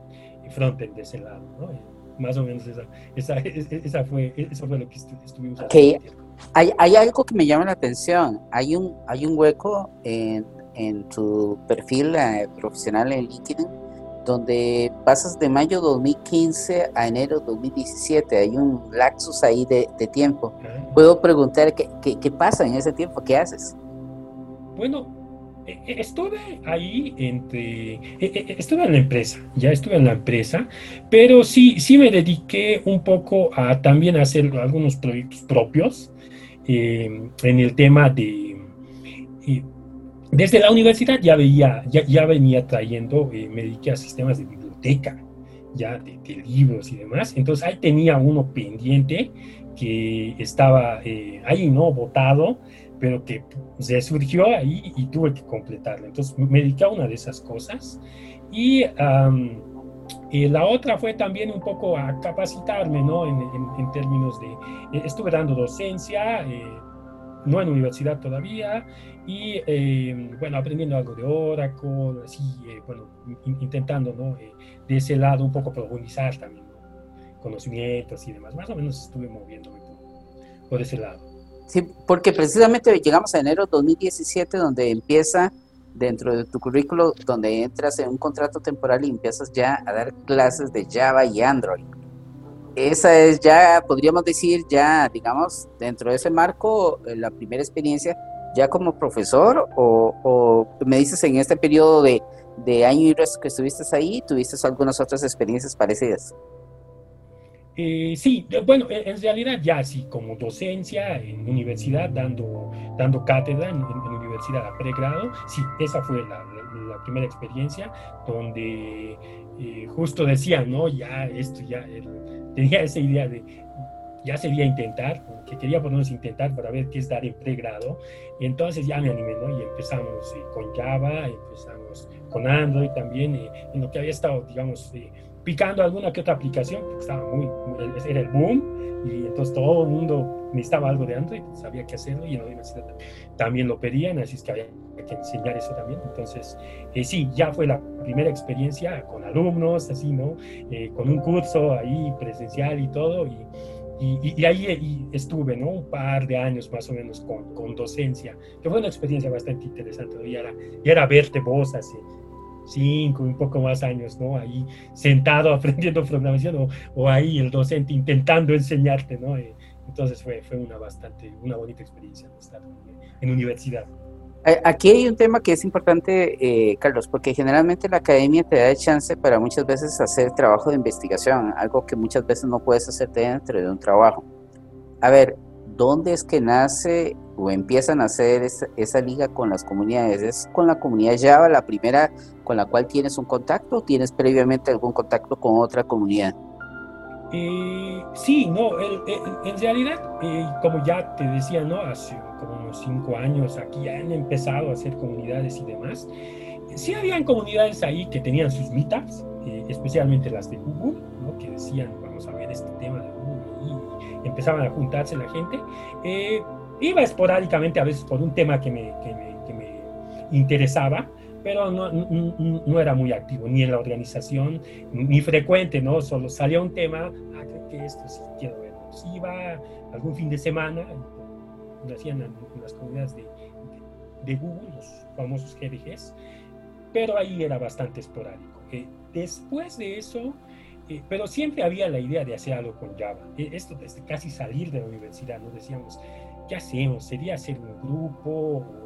frontend de ese lado, ¿no? más o menos esa, esa, esa fue, eso fue lo que estuvimos haciendo. Hay, hay, algo que me llama la atención. Hay un, hay un hueco en, en tu perfil eh, profesional en LinkedIn donde pasas de mayo 2015 a enero 2017. Hay un lapsus ahí de, de tiempo. Puedo preguntar ¿qué, qué, qué pasa en ese tiempo, qué haces. Bueno, e, e, estuve ahí entre, e, estuve en la empresa, ya estuve en la empresa, pero sí, sí me dediqué un poco a también hacer algunos proyectos propios em, en el tema de, desde la universidad ya veía, ya, ya venía trayendo, eh, me dediqué a sistemas de biblioteca, ya de, libros y demás, entonces ahí tenía uno pendiente que estaba eh, ahí, ¿no? Votado pero que se surgió ahí y tuve que completarlo. Entonces me dediqué a una de esas cosas. Y, la otra fue también un poco a capacitarme, ¿no? En, en, términos de, eh, estuve dando docencia, eh, no en universidad todavía, y eh, bueno, aprendiendo algo de Oracle, así, bueno, intentando, ¿no? de ese lado un poco profundizar también, conocimientos y demás. Más o menos estuve moviéndome por ese lado. Sí, porque precisamente llegamos a enero 2017, donde empieza dentro de tu currículo, donde entras en un contrato temporal y empiezas ya a dar clases de Java y Android. Esa es ya, podríamos decir, ya, digamos, dentro de ese marco, eh, la primera experiencia ya como profesor o, me dices en este periodo de, de año y resto que estuviste ahí, tuviste algunas otras experiencias parecidas. Eh, sí, bueno, en realidad ya sí, como docencia en universidad, dando, dando cátedra en, universidad a pregrado, sí, esa fue la, primera experiencia donde eh, justo decía, ¿no? Ya esto, ya tenía esa idea de, ya sería intentar, que quería lo menos intentar para ver qué es dar en pregrado, y entonces ya me animé, ¿no? Y empezamos eh, con Java, empezamos con Android también, en lo que había estado, digamos, picando alguna que otra aplicación, porque estaba muy, era el boom, y entonces todo el mundo necesitaba algo de Android, sabía qué hacerlo, y en la universidad también lo pedían, así es que había que enseñar eso también. Entonces, eh, sí, ya fue la primera experiencia con alumnos, así, ¿no? Eh, con un curso ahí presencial y todo, y, y, ahí estuve, ¿no? Un par de años más o menos con, con docencia, que fue una experiencia bastante interesante, y era, y era verte vos así cinco, un poco más años, ¿no? Ahí sentado aprendiendo programación o, o ahí el docente intentando enseñarte, ¿no? Eh, entonces fue, fue una bastante, una bonita experiencia estar en universidad. Aquí hay un tema que es importante, eh, Carlos, porque generalmente la academia te da el chance para muchas veces hacer trabajo de investigación, algo que muchas veces no puedes hacer dentro de un trabajo. A ver, ¿dónde es que nace o empiezan a hacer esa, liga con las comunidades? ¿Es con la comunidad Java la primera con la cual tienes un contacto o tienes previamente algún contacto con otra comunidad? Eh, sí, no, en realidad, eh, como ya te decía, ¿no? Hace como unos cinco años aquí han empezado a hacer comunidades y demás. Sí habían comunidades ahí que tenían sus meetups, eh, especialmente las de Google, ¿no? que decían, vamos a ver este tema de Google y empezaban a juntarse la gente. Iba esporádicamente a veces por un tema que me, que me, que me interesaba, pero no, no, no, era muy activo, ni en la organización, ni frecuente, ¿no? Solo salía un tema, ah, creo que esto sí quiero ver. Pues iba algún fin de semana, lo hacían en, las comunidades de, de, Google, los famosos GDGs, pero ahí era bastante esporádico. Eh, después de eso, eh, pero siempre había la idea de hacer algo con Java. Eh, esto desde casi salir de la universidad, ¿no? Decíamos, ¿qué hacemos? ¿Sería hacer un grupo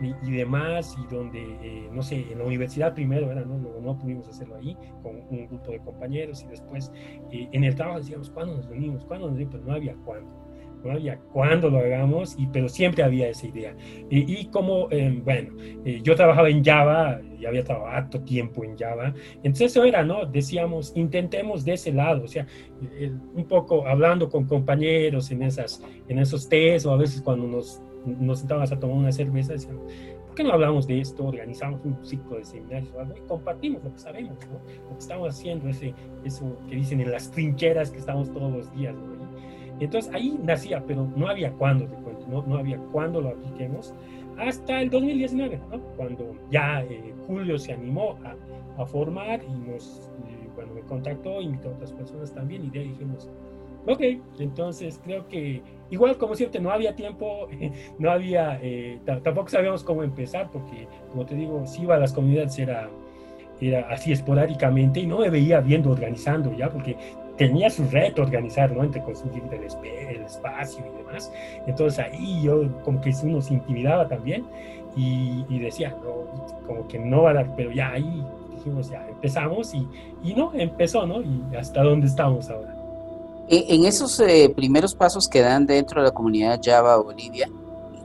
y, demás? Y donde, eh, no sé, en la universidad primero, ¿verdad? No, no, pudimos hacerlo ahí con un grupo de compañeros y después eh, en el trabajo decíamos, ¿cuándo nos reunimos? ¿Cuándo nos reunimos? Pero no había cuándo. No había cuándo lo hagamos, y, pero siempre había esa idea. y como, em, bueno, eh, yo trabajaba en Java, y había trabajado harto tiempo en Java, entonces eso era, ¿no? Decíamos, intentemos de ese lado, o sea, un poco hablando con compañeros en, esas, en esos test, o a veces cuando nos, nos sentábamos a tomar una cerveza, decíamos, ¿por qué no hablamos de esto? Organizamos un ciclo de seminarios o algo y compartimos lo que sabemos, ¿no? Lo que estamos haciendo, ese, eso que dicen en las trincheras que estamos todos los días, ¿no? Entonces ahí nacía, pero no había cuándo, te cuento, no, no había cuándo lo apliquemos, hasta el 2019, ¿no? cuando ya eh, Julio se animó a, a, formar y nos, eh, bueno, me contactó, invitó a otras personas también y de ahí dijimos, ok, entonces creo que igual como siempre no había tiempo, no había, eh, tampoco sabíamos cómo empezar porque como te digo, si iba a las comunidades era, era así esporádicamente y no me veía viendo organizando ya porque tenía su reto organizar, ¿no? Entre conseguir el, el espacio y demás. Entonces ahí yo como que uno se intimidaba también y, y decía, no, como que no va a dar, pero ya ahí dijimos, ya empezamos y, y no, empezó, ¿no? Y hasta dónde estamos ahora. En esos eh, primeros pasos que dan dentro de la comunidad Java Bolivia,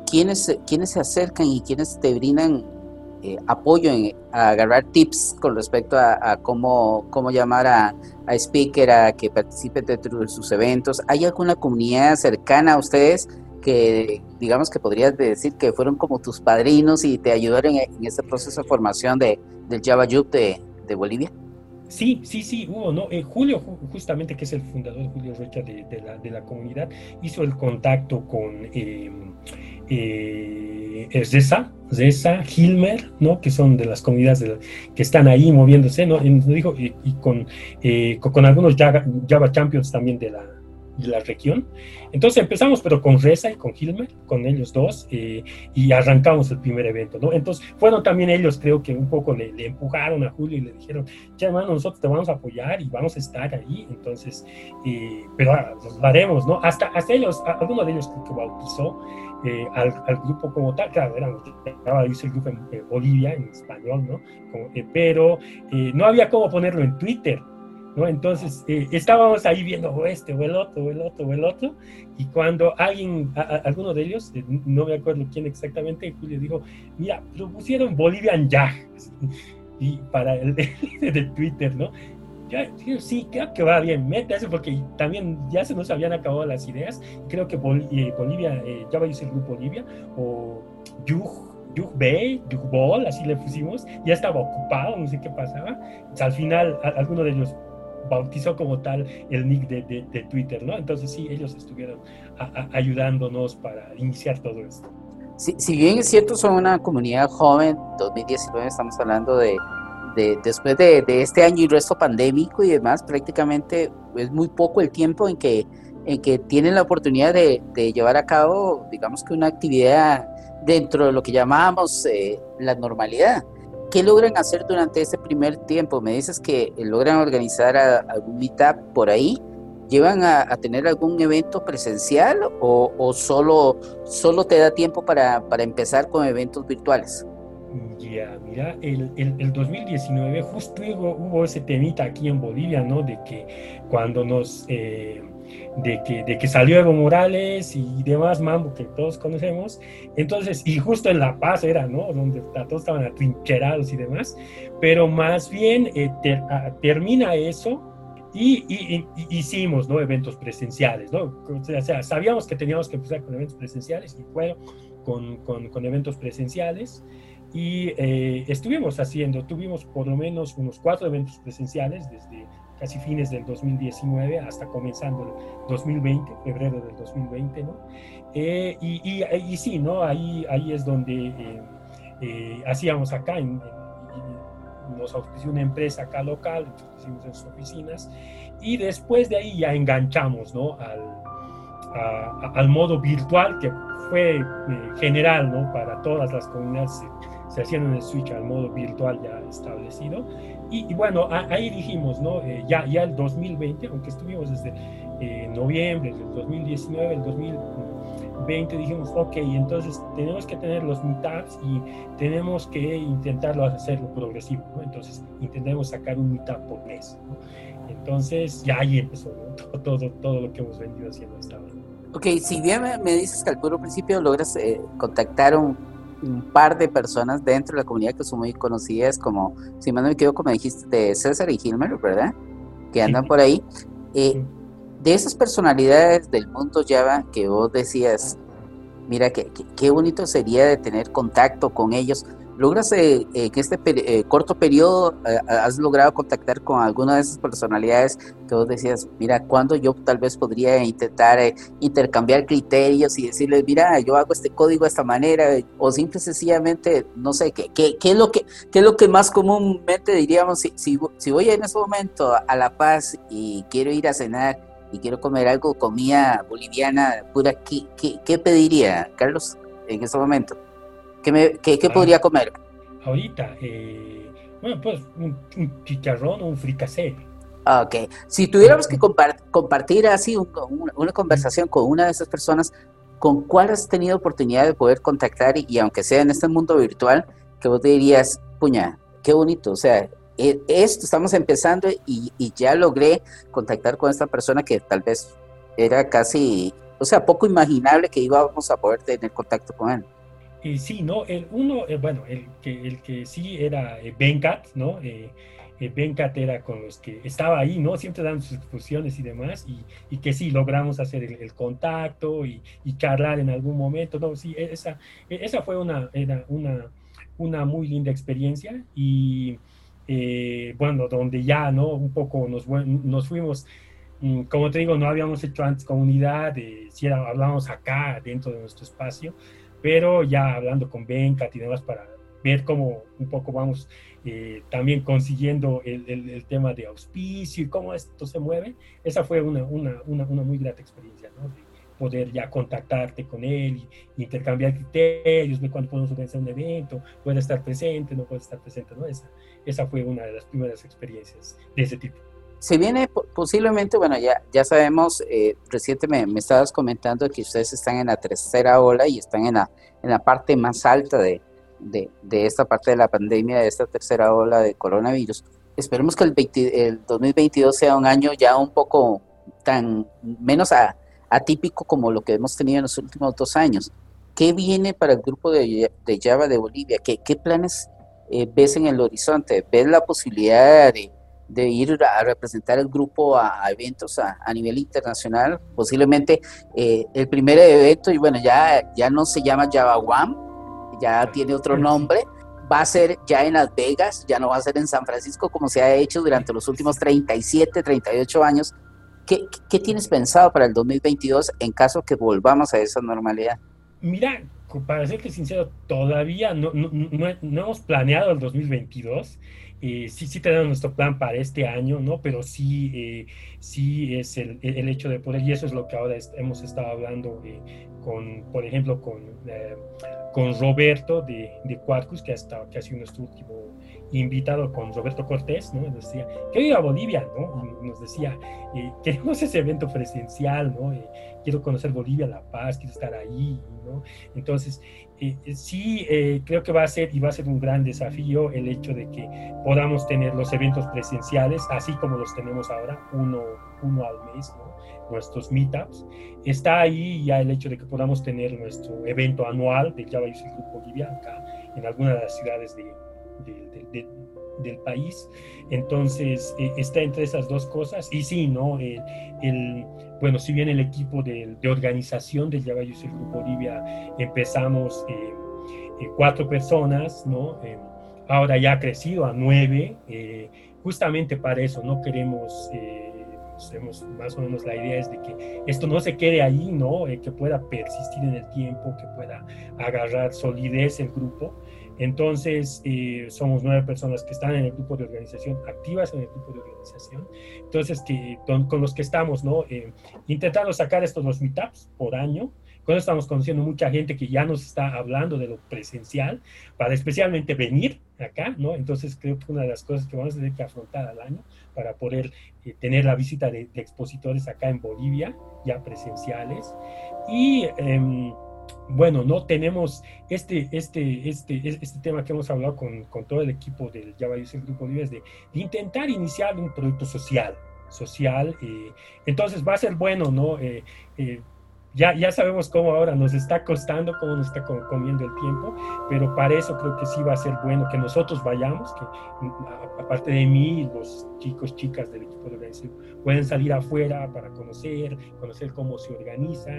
¿quiénes, quiénes se acercan y quiénes te brindan eh, apoyo en, a agarrar tips con respecto a, cómo, cómo llamar a, a, speaker a que participe dentro de sus eventos? ¿Hay alguna comunidad cercana a ustedes que digamos que podrías decir que fueron como tus padrinos y te ayudaron en, este proceso de formación de, del Java Youth de, de Bolivia? Sí, sí, sí, hubo, ¿no? Eh, Julio, justamente, que es el fundador, Julio Rocha, de, la, de la, comunidad, hizo el contacto con eh, eh, Zesa, Zesa, Hilmer, ¿no? Que son de las comunidades que están ahí moviéndose, ¿no? Y, dijo, y, con, eh, con, con, algunos Java, Java Champions también de la, de la región. Entonces empezamos, pero con Reza y con Hilmer, con ellos dos, eh, y arrancamos el primer evento, ¿no? Entonces fueron también ellos, creo que un poco le, empujaron a Julio y le dijeron, ya hermano, nosotros te vamos a apoyar y vamos a estar ahí, entonces, eh, pero ah, lo haremos, ¿no? Hasta, hasta ellos, alguno de ellos que bautizó eh, al, al, grupo como tal, claro, era, dice el grupo en Bolivia, en español, ¿no? Como, pero no había cómo ponerlo en Twitter, ¿no? Entonces, eh, estábamos ahí viendo este o el otro, o el otro, o el otro, y cuando alguien, alguno de ellos, eh, no me acuerdo quién exactamente, Julio dijo, mira, propusieron Bolivian Jag, y para el de, Twitter, ¿no? Yo, sí, creo que va bien, mete eso porque también ya se nos habían acabado las ideas. Creo que eh, Bolivia, ya va a el grupo Bolivia, o Yug, Yug Bay, Yug Ball, así le pusimos, ya estaba ocupado, no sé qué pasaba. al final, alguno de ellos bautizó como tal el nick de, de, Twitter, ¿no? Entonces sí, ellos estuvieron ayudándonos para iniciar todo esto. Si, si, bien es cierto, son una comunidad joven, 2019 estamos hablando de, de después de, de, este año y resto pandémico y demás, prácticamente es muy poco el tiempo en que, en que tienen la oportunidad de, de llevar a cabo, digamos que una actividad dentro de lo que llamábamos eh, la normalidad. ¿Qué logran hacer durante ese primer tiempo? Me dices que logran organizar algún meetup por ahí. ¿Llevan a, tener algún evento presencial o, solo, solo te da tiempo para, empezar con eventos virtuales? Ya, mira, el, el, 2019 justo hubo, ese temita aquí en Bolivia, ¿no? De que cuando nos... Eh, de que, de que salió Evo Morales y demás mambo que todos conocemos. Entonces, y justo en La Paz era, ¿no? Donde todos estaban atrincherados y demás, pero más bien eh, ah, termina eso y, hicimos, ¿no? Eventos presenciales, ¿no? O sea, sabíamos que teníamos que empezar con eventos presenciales y fue con, con, con eventos presenciales y eh, estuvimos haciendo, tuvimos por lo menos unos cuatro eventos presenciales desde casi fines del 2019 hasta comenzando el 2020, febrero del 2020, ¿no? Eh, y, y, sí, ¿no? Ahí, ahí es donde eh, eh, hacíamos acá, en, nos auspició una empresa acá local, hicimos en sus oficinas, y después de ahí ya enganchamos, ¿no? Al, al modo virtual que fue general, ¿no? Para todas las comunidades se, se hacían el switch al modo virtual ya establecido y, bueno, ahí dijimos, ¿no? Eh, ya, ya el 2020, aunque estuvimos desde eh, noviembre del 2019, el 2020 dijimos, ok, entonces tenemos que tener los meetups y tenemos que intentarlo hacerlo progresivo, ¿no? Entonces intentemos sacar un meetup por mes, ¿no? Entonces ya ahí empezó todo, todo, lo que hemos venido haciendo hasta ahora. Ok, si bien me, dices que al puro principio logras eh, contactar un, un par de personas dentro de la comunidad que son muy conocidas, como, si mal no me equivoco, me dijiste de César y Hilmer, ¿verdad? Que andan por ahí. Eh, de esas personalidades del mundo Java que vos decías, mira, qué bonito sería de tener contacto con ellos. ¿Logras eh, en este eh, corto periodo, eh, has logrado contactar con alguna de esas personalidades que vos decías, mira, cuando yo tal vez podría intentar intercambiar criterios y decirles, mira, yo hago este código de esta manera, o simple y sencillamente, no sé, ¿qué, qué, qué es, lo que, qué es lo que más comúnmente diríamos, si, si, si voy en este momento a La Paz y quiero ir a cenar y quiero comer algo, comida boliviana pura, ¿qué, qué, qué pediría, Carlos, en este momento? ¿Qué, qué, qué ah, podría comer? Ahorita, eh, bueno, pues un, chicharrón o un fricasé. Ah, ok. Si tuviéramos que compartir así una conversación con una de esas personas, ¿con cuál has tenido oportunidad de poder contactar? Y, aunque sea en este mundo virtual, que vos dirías, puña, qué bonito. O sea, e, esto estamos empezando y, y, ya logré contactar con esta persona que tal vez era casi, o sea, poco imaginable que íbamos a poder tener contacto con él sí, ¿no? El uno, eh, bueno, el que, el que sí era eh, Bencat, ¿no? Eh, eh, Bencat era con los que estaba ahí, ¿no? Siempre dando sus exposiciones y demás, y, que sí, logramos hacer el, contacto y, charlar en algún momento, ¿no? Sí, e, esa, e, esa fue una, era una, una muy linda experiencia y, bueno, donde ya, ¿no? Un poco nos, nos fuimos mm, como te digo, no habíamos hecho antes comunidad, si era, hablábamos acá dentro de nuestro espacio, pero ya hablando con Bencat y demás para ver cómo un poco vamos eh, también consiguiendo el, el, tema de auspicio y cómo esto se mueve, esa fue una, una, una, una muy grata experiencia, ¿no? De poder ya contactarte con él y, intercambiar criterios, de cuándo podemos organizar un evento, puede estar presente, no puede estar presente, ¿no? Esa, esa fue una de las primeras experiencias de ese tipo se viene posiblemente, bueno, ya, ya sabemos, eh, recientemente me, estabas comentando que ustedes están en la tercera ola y están en la, en la parte más alta de, de, esta parte de la pandemia, de esta tercera ola de coronavirus. Esperemos que el, el 2022 sea un año ya un poco tan menos atípico como lo que hemos tenido en los últimos dos años. ¿Qué viene para el grupo de, de Java de Bolivia? ¿Qué, qué planes eh, ves en el horizonte? ¿Ves la posibilidad de de ir a representar el grupo a, eventos a, nivel internacional. Posiblemente eh, el primer evento, y bueno, ya, ya no se llama Java One, ya tiene otro nombre. Va a ser ya en Las Vegas, ya no va a ser en San Francisco como se ha hecho durante los últimos 37, 38 años. ¿Qué, qué tienes pensado para el 2022 en caso que volvamos a esa normalidad? Mira, para ser sincero, todavía no, no, no, no hemos planeado el 2022 eh, sí, sí tenemos nuestro plan para este año, ¿no? Pero sí, eh, sí es el, el, hecho de poder, y eso es lo que ahora hemos estado hablando eh, con, por ejemplo, con, eh, con Roberto de, de Quarkus, que ha, estado, que ha sido nuestro último invitado con Roberto Cortés, ¿no? Nos decía, quiero ir a Bolivia, ¿no? Nos decía, eh, queremos ese evento presencial, ¿no? Eh, quiero conocer Bolivia, La Paz, quiero estar ahí, ¿no? Entonces, eh, sí, creo que va a ser y va a ser un gran desafío el hecho de que podamos tener los eventos presenciales, así como los tenemos ahora, uno, uno al mes. Nuestros meetups. Está ahí ya el hecho de que podamos tener nuestro evento anual de Java User Group Bolivia acá en alguna de las ciudades de, del país. Entonces, eh, está entre esas dos cosas. Y sí, ¿no? El, bueno, si bien el equipo de, de organización del User Group Bolivia empezamos eh, eh, cuatro personas, ¿no? ahora ya ha crecido a nueve, justamente para eso, no queremos más o menos la idea es de que esto no se quede ahí, ¿no? que pueda persistir en el tiempo, que pueda agarrar solidez el grupo. Entonces, eh, somos nueve personas que están en el grupo de organización, activas en el grupo de organización. Entonces, que, con, los que estamos, ¿no? Eh, intentando sacar estos dos meetups por año. Con estamos conociendo mucha gente que ya nos está hablando de lo presencial, para especialmente venir acá, ¿no? Entonces, creo que una de las cosas que vamos a tener que afrontar al año para poder eh, tener la visita de, de, expositores acá en Bolivia, ya presenciales. Y em, bueno, no tenemos este, este, este, este tema que hemos hablado con, todo el equipo del Java User Grupo Libre, de, de intentar iniciar un producto social, social. Eh, entonces va a ser bueno, ¿no? Eh, eh, ya, ya sabemos cómo ahora nos está costando, cómo nos está comiendo el tiempo, pero para eso creo que sí va a ser bueno que nosotros vayamos, que aparte de mí, los chicos, chicas del equipo de organización pueden salir afuera para conocer, conocer cómo se organiza.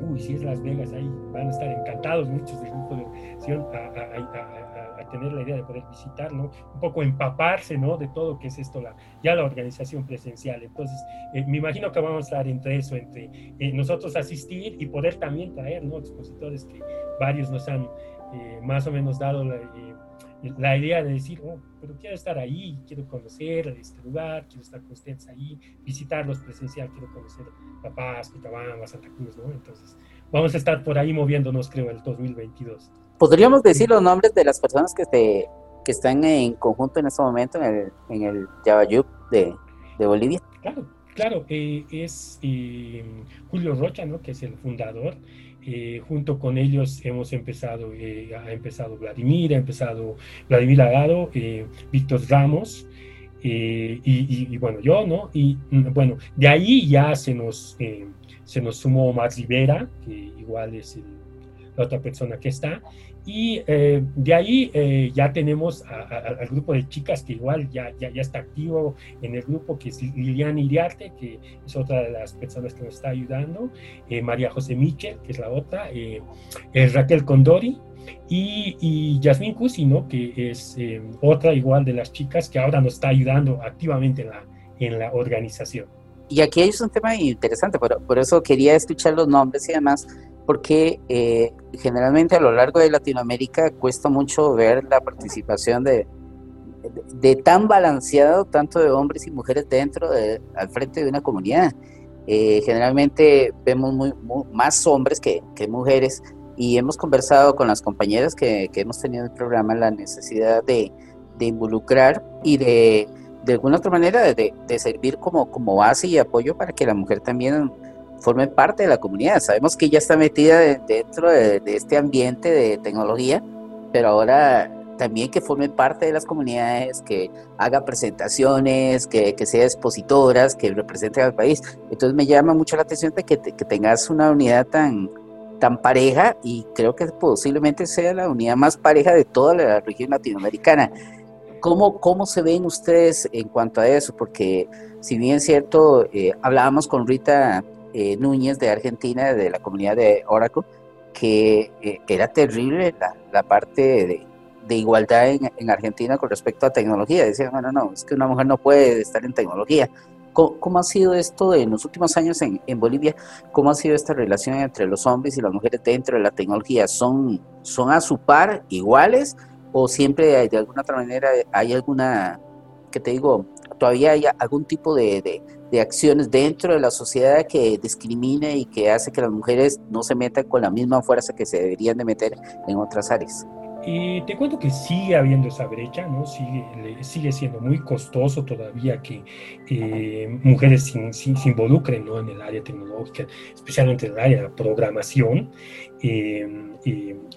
Uy, si es Las Vegas, ahí van a estar encantados muchos del grupo de organización a, a, tener la idea de poder visitar, ¿no? Un poco empaparse, ¿no? De todo que es esto, la, ya la organización presencial. Entonces, eh, me imagino que vamos a estar entre eso, entre eh, nosotros asistir y poder también traer, ¿no? Expositores que varios nos han eh, más o menos dado la la idea de decir, oh, pero quiero estar ahí, quiero conocer este lugar, quiero estar con ustedes ahí, visitarlos presencial, quiero conocer papás, Cochabamba, Santa Cruz, ¿no? Entonces, vamos a estar por ahí moviéndonos, creo, el 2022. ¿Podríamos decir los nombres de las personas que, te, que están en conjunto en este momento en el, en el Javayup de, de Bolivia? Claro, claro, eh, es eh, Julio Rocha, ¿no? Que es el fundador eh, junto con ellos hemos empezado, eh, ha empezado Vladimir, ha empezado Vladimir Lagado, Víctor Ramos, y, bueno, yo, ¿no? Y mm, bueno, de ahí ya se nos, se nos sumó Max Rivera, que igual es la otra persona que está, y eh, de ahí eh, ya tenemos al grupo de chicas que igual ya, ya, ya, está activo en el grupo, que es Liliana Iriarte, que es otra de las personas que nos está ayudando, eh, María José Michel, que es la otra, Raquel Condori. Y, y Yasmín Cusino, que es otra igual de las chicas que ahora nos está ayudando activamente en la, en la organización. Y aquí hay un tema interesante, por, por eso quería escuchar los nombres y además porque eh, generalmente a lo largo de Latinoamérica cuesta mucho ver la participación de, de, tan balanceado tanto de hombres y mujeres dentro de, al frente de una comunidad. Eh, generalmente vemos muy, más hombres que, mujeres y hemos conversado con las compañeras que, hemos tenido en el programa la necesidad de, de involucrar y de, de alguna otra manera de, de, servir como, como base y apoyo para que la mujer también forme parte de la comunidad. Sabemos que ella está metida dentro de, este ambiente de tecnología, pero ahora también que forme parte de las comunidades, que haga presentaciones, que, que sea expositoras, que represente al país. Entonces me llama mucho la atención de que, que tengas una unidad tan, tan pareja y creo que posiblemente sea la unidad más pareja de toda la región latinoamericana. ¿Cómo, cómo se ven ustedes en cuanto a eso? Porque si bien es cierto, eh, hablábamos con Rita eh, Núñez de Argentina, de la comunidad de Oracle, que, eh, era terrible la, parte de, igualdad en, Argentina con respecto a tecnología. Decían, bueno, no, es que una mujer no puede estar en tecnología. ¿Cómo, ha sido esto en los últimos años en, Bolivia? ¿Cómo ha sido esta relación entre los hombres y las mujeres dentro de la tecnología? ¿Son, son a su par, iguales? ¿O siempre de alguna otra manera hay alguna, que te digo, todavía hay algún tipo de de acciones dentro de la sociedad que discrimine y que hace que las mujeres no se metan con la misma fuerza que se deberían de meter en otras áreas. Y te cuento que sigue habiendo esa brecha, ¿no? Sigue, sigue siendo muy costoso todavía que eh, mujeres se, involucren ¿no? en el área tecnológica, especialmente en el área de programación. Eh,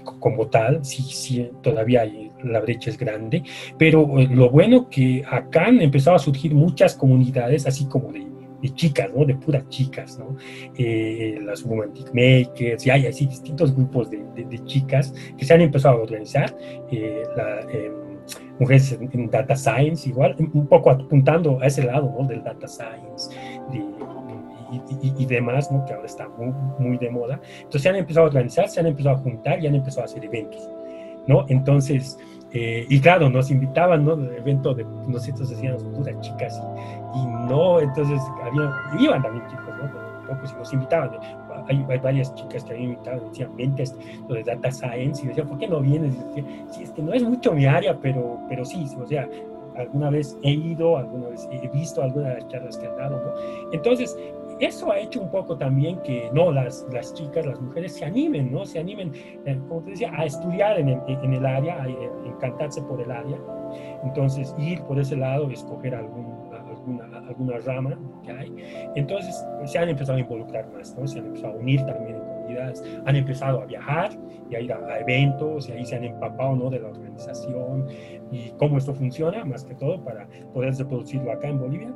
como tal, sí, sí, todavía hay, la brecha es grande, pero eh, lo bueno que acá han empezado a surgir muchas comunidades, así como de, chicas, ¿no? De puras chicas, ¿no? Eh, las Romantic Makers, y hay así distintos grupos de, chicas que se han empezado a organizar, eh, mujeres en, Data Science, igual, un poco apuntando a ese lado, ¿no? Del Data Science, y, demás, ¿no? que ahora está muy, muy, de moda. Entonces se han empezado a organizar, se han empezado a juntar y han empezado a hacer eventos. ¿no? Entonces, eh, y claro, nos invitaban, ¿no? El evento de nosotros hacíamos puras chicas y, no, entonces había, iban también chicos, ¿no? Pocos y nos invitaban. Hay, hay, varias chicas que habían invitado, decían, vente lo de Data Science, y decían, ¿por qué no vienes? Y decía, sí, es que no es mucho mi área, pero, pero sí, o sea, alguna vez he ido, alguna vez he visto algunas de las charlas que han dado, ¿no? Entonces, eso ha hecho un poco también que no las, las chicas, las mujeres se animen, ¿no? Se animen, eh, como te decía, a estudiar en el, en el área, a eh, encantarse por el área. Entonces, ir por ese lado, escoger algún, alguna, alguna rama que hay. Entonces, se han empezado a involucrar más, ¿no? Se han empezado a unir también en comunidades, han empezado a viajar y a ir a, eventos y ahí se han empapado, ¿no? De la organización y cómo esto funciona, más que todo, para poder reproducirlo acá en Bolivia.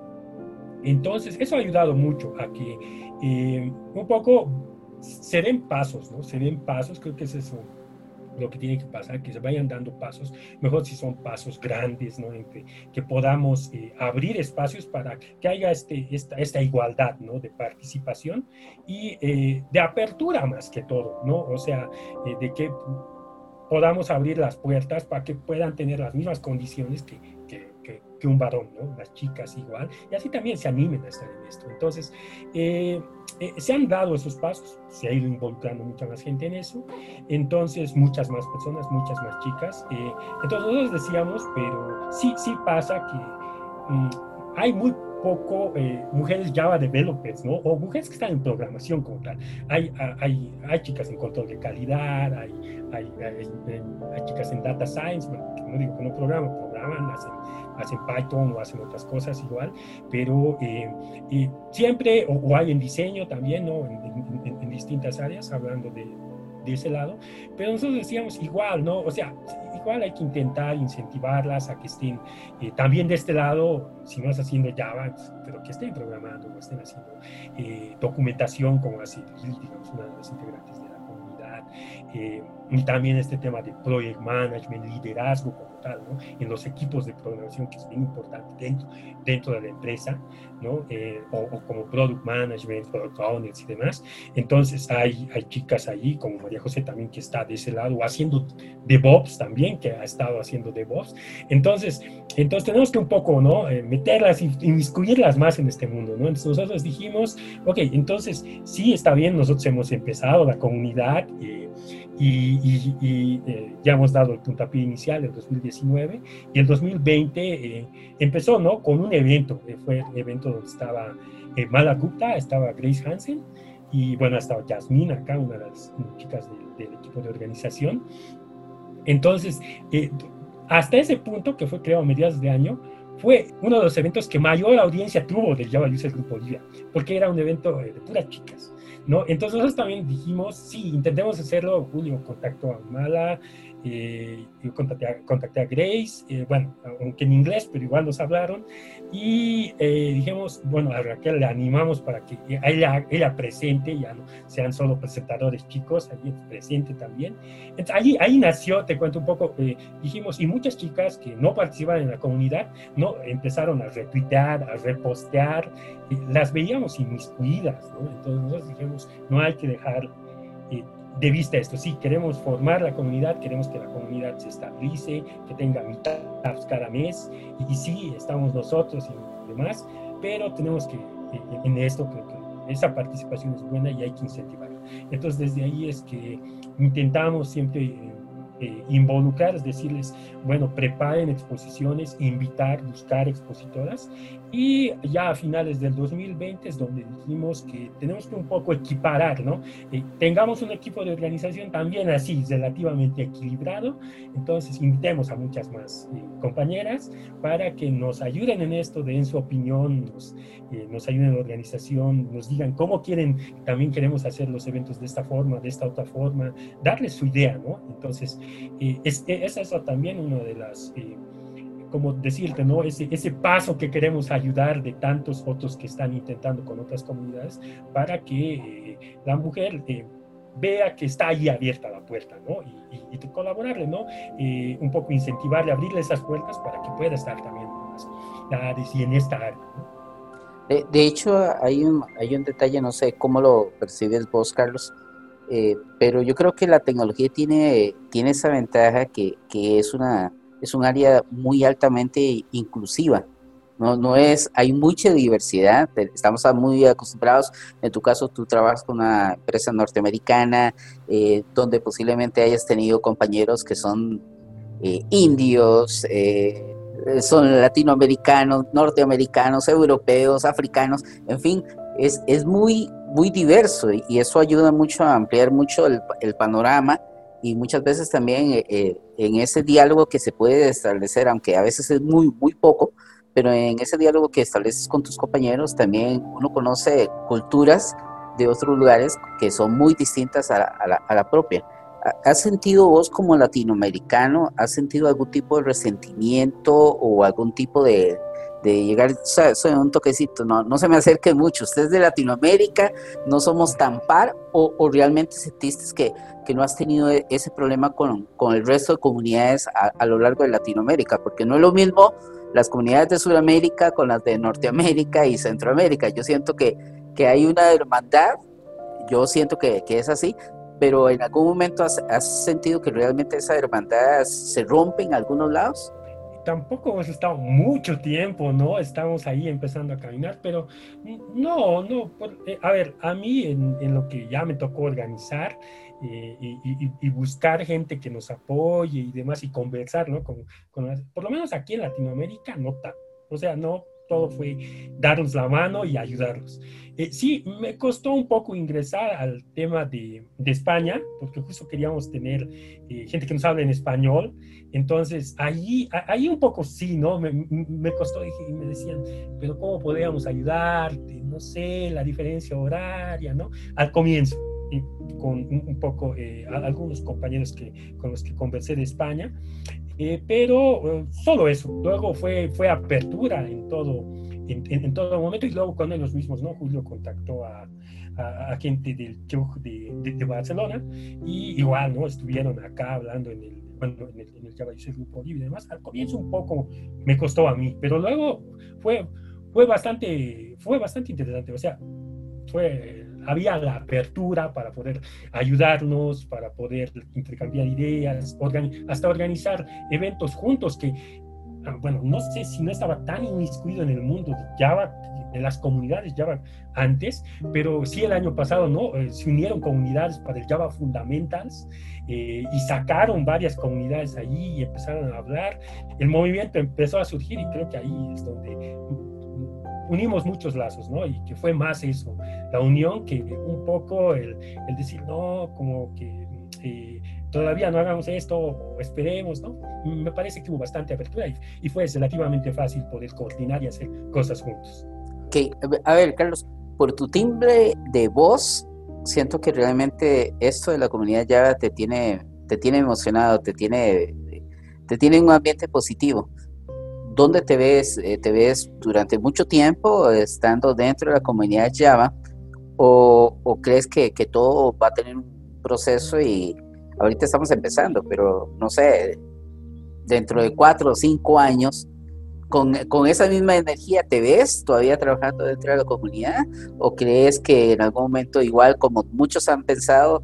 Entonces, eso ha ayudado mucho a que eh, un poco se den pasos, ¿no? Se den pasos, creo que es eso lo que tiene que pasar, que se vayan dando pasos, mejor si son pasos grandes, ¿no? que podamos eh, abrir espacios para que haya este, esta, esta igualdad, ¿no? De participación y eh, de apertura más que todo, ¿no? O sea, eh, de que podamos abrir las puertas para que puedan tener las mismas condiciones que, que, un varón, ¿no? Las chicas igual, y así también se animen a estar en esto. Entonces, eh, eh, se han dado esos pasos, se ha ido involucrando mucha más gente en eso, entonces muchas más personas, muchas más chicas. Eh, entonces nosotros decíamos, pero sí, sí pasa que mm, hay muy poco eh, mujeres Java developers, ¿no? O mujeres que están en programación como tal. Hay, hay, hay chicas en control de calidad, hay, hay, hay, chicas en data science, bueno, no digo que no programan, hacen, hacen Python o hacen otras cosas igual, pero eh, siempre, o, hay en diseño también, ¿no? En, en distintas áreas, hablando de, de ese lado, pero nosotros decíamos igual, ¿no? O sea, igual hay que intentar incentivarlas a que estén eh, también de este lado, si no es haciendo Java, pues, pero que estén programando o estén haciendo eh, documentación como así, digamos, una de las integrantes de la comunidad, eh, y también este tema de project management, liderazgo como tal, ¿no? En los equipos de programación, que es bien importante dentro, dentro de la empresa, ¿no? Eh, o, como product management, product owners y demás. Entonces hay, hay chicas allí, como María José también, que está de ese lado, haciendo DevOps también, que ha estado haciendo DevOps. Entonces, entonces tenemos que un poco, ¿no? Eh, meterlas y inmiscuirlas más en este mundo, ¿no? Entonces nosotros dijimos, ok, entonces sí está bien, nosotros hemos empezado la comunidad. Eh, y, eh, ya hemos dado el puntapié inicial en 2019 y el 2020 eh, empezó ¿no? con un evento, eh, fue el evento donde estaba Mala Gupta, estaba Grace Hansen y bueno, estaba Jasmine acá, una de las chicas del equipo de organización. Entonces, hasta ese punto, que fue creado a mediados de año, fue uno de los eventos que mayor audiencia tuvo del Java User Group Bolivia, porque era un evento de puras chicas. ¿No? Entonces nosotros también dijimos, sí, intentemos hacerlo, Julio contactó a Mala, eh, yo contacté a, Grace, eh, bueno, aunque en inglés, pero igual nos hablaron, y eh, dijimos, bueno, a Raquel le animamos para que ella, ella presente, ya no sean solo presentadores chicos, allí presente también. Entonces, ahí, ahí nació, te cuento un poco, dijimos, y muchas chicas que no participan en la comunidad, no empezaron a retuitear, a repostear, las veíamos inmiscuidas, ¿no? Entonces nosotros dijimos, no hay que dejar de vista esto. Sí, queremos formar la comunidad, queremos que la comunidad se estabilice, que tenga mitad cada mes, y, sí, estamos nosotros y demás, pero tenemos que, en esto, creo que esa participación es buena y hay que incentivarla. Entonces, desde ahí es que intentamos siempre eh, eh, involucrar, es decirles, bueno, preparen exposiciones, invitar, buscar expositoras y ya a finales del 2020 es donde dijimos que tenemos que un poco equiparar, ¿no? Eh, tengamos un equipo de organización también así, relativamente equilibrado, entonces invitemos a muchas más eh, compañeras para que nos ayuden en esto, den su opinión, nos, eh, nos ayuden en la organización, nos digan cómo quieren, también queremos hacer los eventos de esta forma, de esta otra forma, darles su idea, ¿no? Entonces, es, es eso también una de las como decirte, ¿no? Ese, ese paso que queremos ayudar de tantos otros que están intentando con otras comunidades para que eh, la mujer eh, vea que está ahí abierta la puerta, ¿no? Y, y, colaborarle, ¿no? Eh, un poco incentivarle, abrirle esas puertas para que pueda estar también en y en esta área, ¿no? de, hecho, hay un, hay un detalle, no sé cómo lo percibes vos, Carlos, pero yo creo que la tecnología tiene, tiene esa ventaja que, que es una es un área muy altamente inclusiva. No, no es, hay mucha diversidad, estamos muy acostumbrados, en tu caso tú trabajas con una empresa norteamericana, eh, donde posiblemente hayas tenido compañeros que son eh, indios, eh, son latinoamericanos, norteamericanos, europeos, africanos, en fin, es, es muy, muy diverso y, eso ayuda mucho a ampliar mucho el panorama y muchas veces también eh, eh, en ese diálogo que se puede establecer, aunque a veces es muy, muy poco, pero en ese diálogo que estableces con tus compañeros también uno conoce culturas de otros lugares que son muy distintas a la, a la, propia. ¿Has sentido vos como latinoamericano, has sentido algún tipo de resentimiento o algún tipo de, de llegar, soy un toquecito, no, no se me acerque mucho, ustedes de Latinoamérica no somos tan par o, o realmente sentiste que, que, no has tenido e, ese problema con, con el resto de comunidades a, a, lo largo de Latinoamérica, porque no es lo mismo las comunidades de Sudamérica con las de Norteamérica y Centroamérica, yo siento que, que hay una hermandad, yo siento que, que es así, pero en algún momento has, has sentido que realmente esa hermandad se rompe en algunos lados tampoco hemos estado mucho tiempo, ¿no? Estamos ahí empezando a caminar, pero no, no, eh, a ver, a mí en, lo que ya me tocó organizar eh, y, buscar gente que nos apoye y demás y conversar, ¿no? Con, por lo menos aquí en Latinoamérica, no tanto. O sea, no todo fue darnos la mano y ayudarlos. Eh, sí, me costó un poco ingresar al tema de, de España, porque justo queríamos tener eh, gente que nos hable en español. Entonces, ahí, ahí un poco sí, ¿no? Me, me costó y me decían, pero ¿cómo podríamos ayudarte? No sé, la diferencia horaria, ¿no? Al comienzo, con un, poco eh, algunos compañeros que, con los que conversé de España. Pero solo eso, luego fue, fue apertura en todo, en, todo momento y luego con ellos mismos, ¿no? Julio contactó a, a, gente del club de, de, Barcelona y igual, ¿no? Estuvieron acá hablando en el, bueno, en el, en el Grupo Libre y demás. Al comienzo un poco me costó a mí, pero luego fue, fue, bastante, fue bastante interesante, o sea, fue había la apertura para poder ayudarnos, para poder intercambiar ideas, hasta organizar eventos juntos que Ah, bueno, no sé si no estaba tan inmiscuido en el mundo de Java, en las comunidades Java antes, pero sí el año pasado, ¿no? Eh, se unieron comunidades para el Java Fundamentals eh, y sacaron varias comunidades allí y empezaron a hablar. El movimiento empezó a surgir y creo que ahí es donde unimos muchos lazos, ¿no? Y que fue más eso, la unión que un poco el, el decir, no, como que... Eh, todavía no hagamos esto o esperemos, ¿no? Me parece que hubo bastante apertura y, fue relativamente fácil poder coordinar y hacer cosas juntos. Ok, a ver, Carlos, por tu timbre de voz, siento que realmente esto de la comunidad ya te tiene, te tiene emocionado, te tiene, te tiene un ambiente positivo. ¿Dónde te ves? Eh, ¿Te ves durante mucho tiempo estando dentro de la comunidad Java? ¿O, o crees que, que todo va a tener un proceso y, ahorita estamos empezando, pero no sé, dentro de cuatro o cinco años, con, con, esa misma energía, ¿te ves todavía trabajando dentro de la comunidad? ¿O crees que en algún momento, igual como muchos han pensado,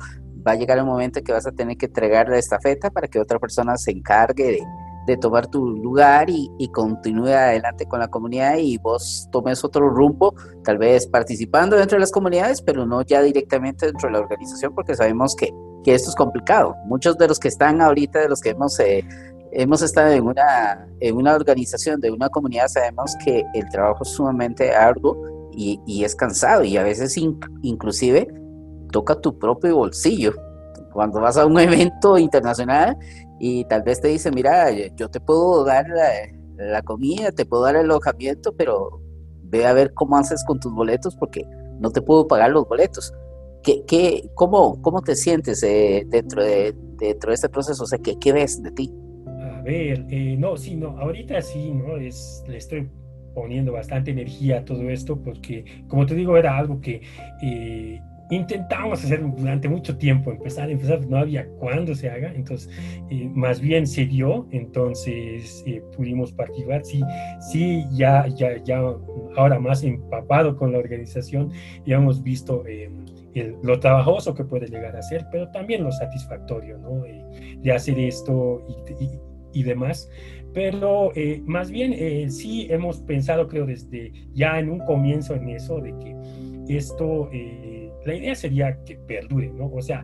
va a llegar el momento que vas a tener que entregar la estafeta para que otra persona se encargue de, de tomar tu lugar y, y, continúe adelante con la comunidad y vos tomes otro rumbo, tal vez participando dentro de las comunidades, pero no ya directamente dentro de la organización, porque sabemos que que esto es complicado. Muchos de los que están ahorita, de los que hemos, eh, hemos estado en una, en una organización, de una comunidad, sabemos que el trabajo es sumamente arduo y, y es cansado y a veces inclusive toca tu propio bolsillo. Cuando vas a un evento internacional y tal vez te dicen, mira, yo te puedo dar la, la comida, te puedo dar el alojamiento, pero ve a ver cómo haces con tus boletos porque no te puedo pagar los boletos. ¿Qué, qué, cómo, ¿Cómo te sientes eh, dentro, de, dentro de este proceso? O sea, ¿qué, qué ves de ti? A ver, eh, no, sí, no, ahorita sí, ¿no? Es, le estoy poniendo bastante energía a todo esto porque, como te digo, era algo que eh, intentamos hacer durante mucho tiempo, empezar, empezar, no había cuándo se haga, entonces más bien se dio, entonces pudimos participar, sí, sí, ya, ya, ya, ahora más empapado con la organización, ya hemos visto lo trabajoso que puede llegar a ser, pero también lo satisfactorio, ¿no? de hacer esto y, demás. Pero eh, más bien eh, sí hemos pensado, creo, desde ya en un comienzo en eso, de que esto, eh, la idea sería que perdure, ¿no? O sea,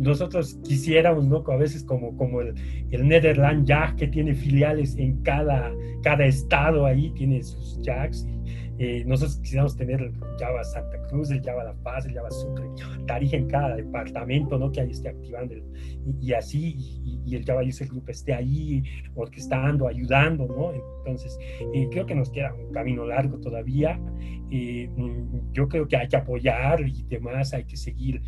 nosotros quisiéramos, ¿no? A veces como, como el, el Netherland Jack, que tiene filiales en cada, cada estado ahí, tiene sus jacks eh, nosotros quisiéramos tener el Java Santa Cruz, el Java La Paz, el Java Sucre, Tarija en cada departamento, ¿no? Que ahí esté activando y, así, y, el Java User Group esté ahí orquestando, ayudando, ¿no? Entonces, eh, creo que nos queda un camino largo todavía. Eh, yo creo que hay que apoyar y demás, hay que seguir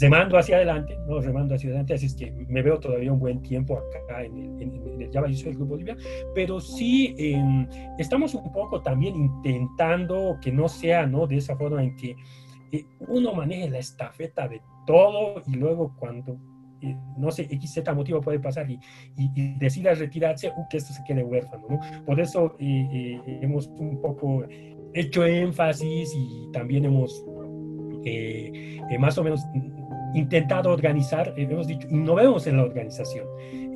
remando hacia adelante, ¿no? Remando hacia adelante, así es que me veo todavía un buen tiempo acá en el, en, el Java User Bolivia, pero sí em, estamos un poco también intentando que no sea, ¿no? De esa forma en que eh, uno maneje la estafeta de todo y luego cuando eh, no sé, X, Z motivo puede pasar y, y, decida retirarse, uh, que esto se quede huérfano, ¿no? Por eso eh, hemos un poco hecho énfasis y también hemos más o menos intentado organizar, eh, hemos dicho, innovemos en la organización,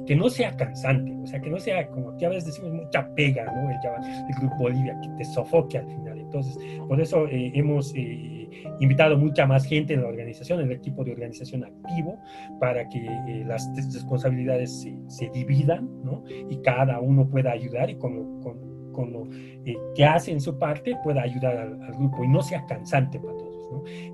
que no sea cansante, o sea, que no sea como que a veces decimos mucha pega, ¿no? El, el Grupo Bolivia, que te sofoque al final. Entonces, por eso eh, hemos eh, invitado mucha más gente en la organización, el equipo de organización activo, para que las responsabilidades se, se, dividan, ¿no? Y cada uno pueda ayudar y con, con, con lo que hace en su parte pueda ayudar al, al grupo y no sea cansante para todos.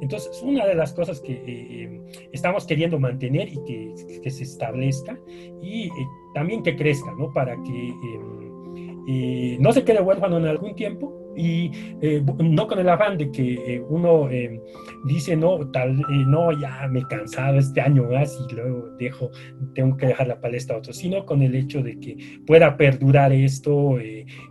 Entonces, una de las cosas que eh, em, estamos queriendo mantener y que, se establezca y eh, también que crezca, ¿no? Para que em, eh, no se quede huérfano en algún tiempo y eh, no con el afán de que eh, uno eh, dice, no, tal, no, ya me he cansado este año más y luego dejo, tengo que dejar la palestra a otro, sino con el hecho de que pueda perdurar esto,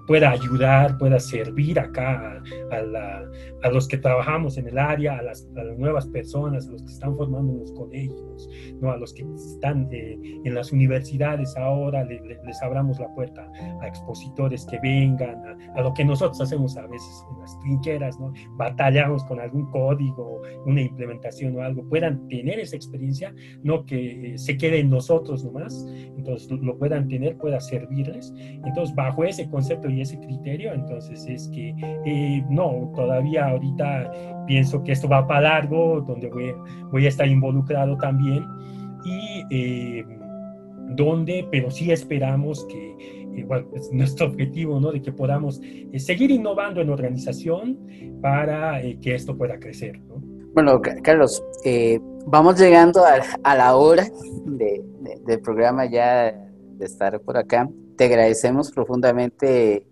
pueda ayudar, pueda servir acá a, los que trabajamos en el área, a las, nuevas personas, a los que están formando en los colegios, ¿no? a los que están en las universidades ahora, les abramos la puerta a expositores que vengan, a lo que nosotros hacemos a veces en las trincheras, ¿no? batallamos con algún código, una implementación o algo, puedan tener esa experiencia, no que eh, se quede en nosotros nomás, entonces lo puedan tener, pueda servirles. Entonces, bajo ese concepto y ese criterio, entonces es que eh, no, todavía ahorita pienso que esto va para largo, donde voy, voy a estar involucrado también y eh, donde, pero sí esperamos que bueno, es nuestro objetivo, ¿no? De que podamos eh, seguir innovando en organización para eh, que esto pueda crecer, ¿no? Bueno, Carlos, eh, vamos llegando a, la hora de, del programa ya de estar por acá. Te agradecemos profundamente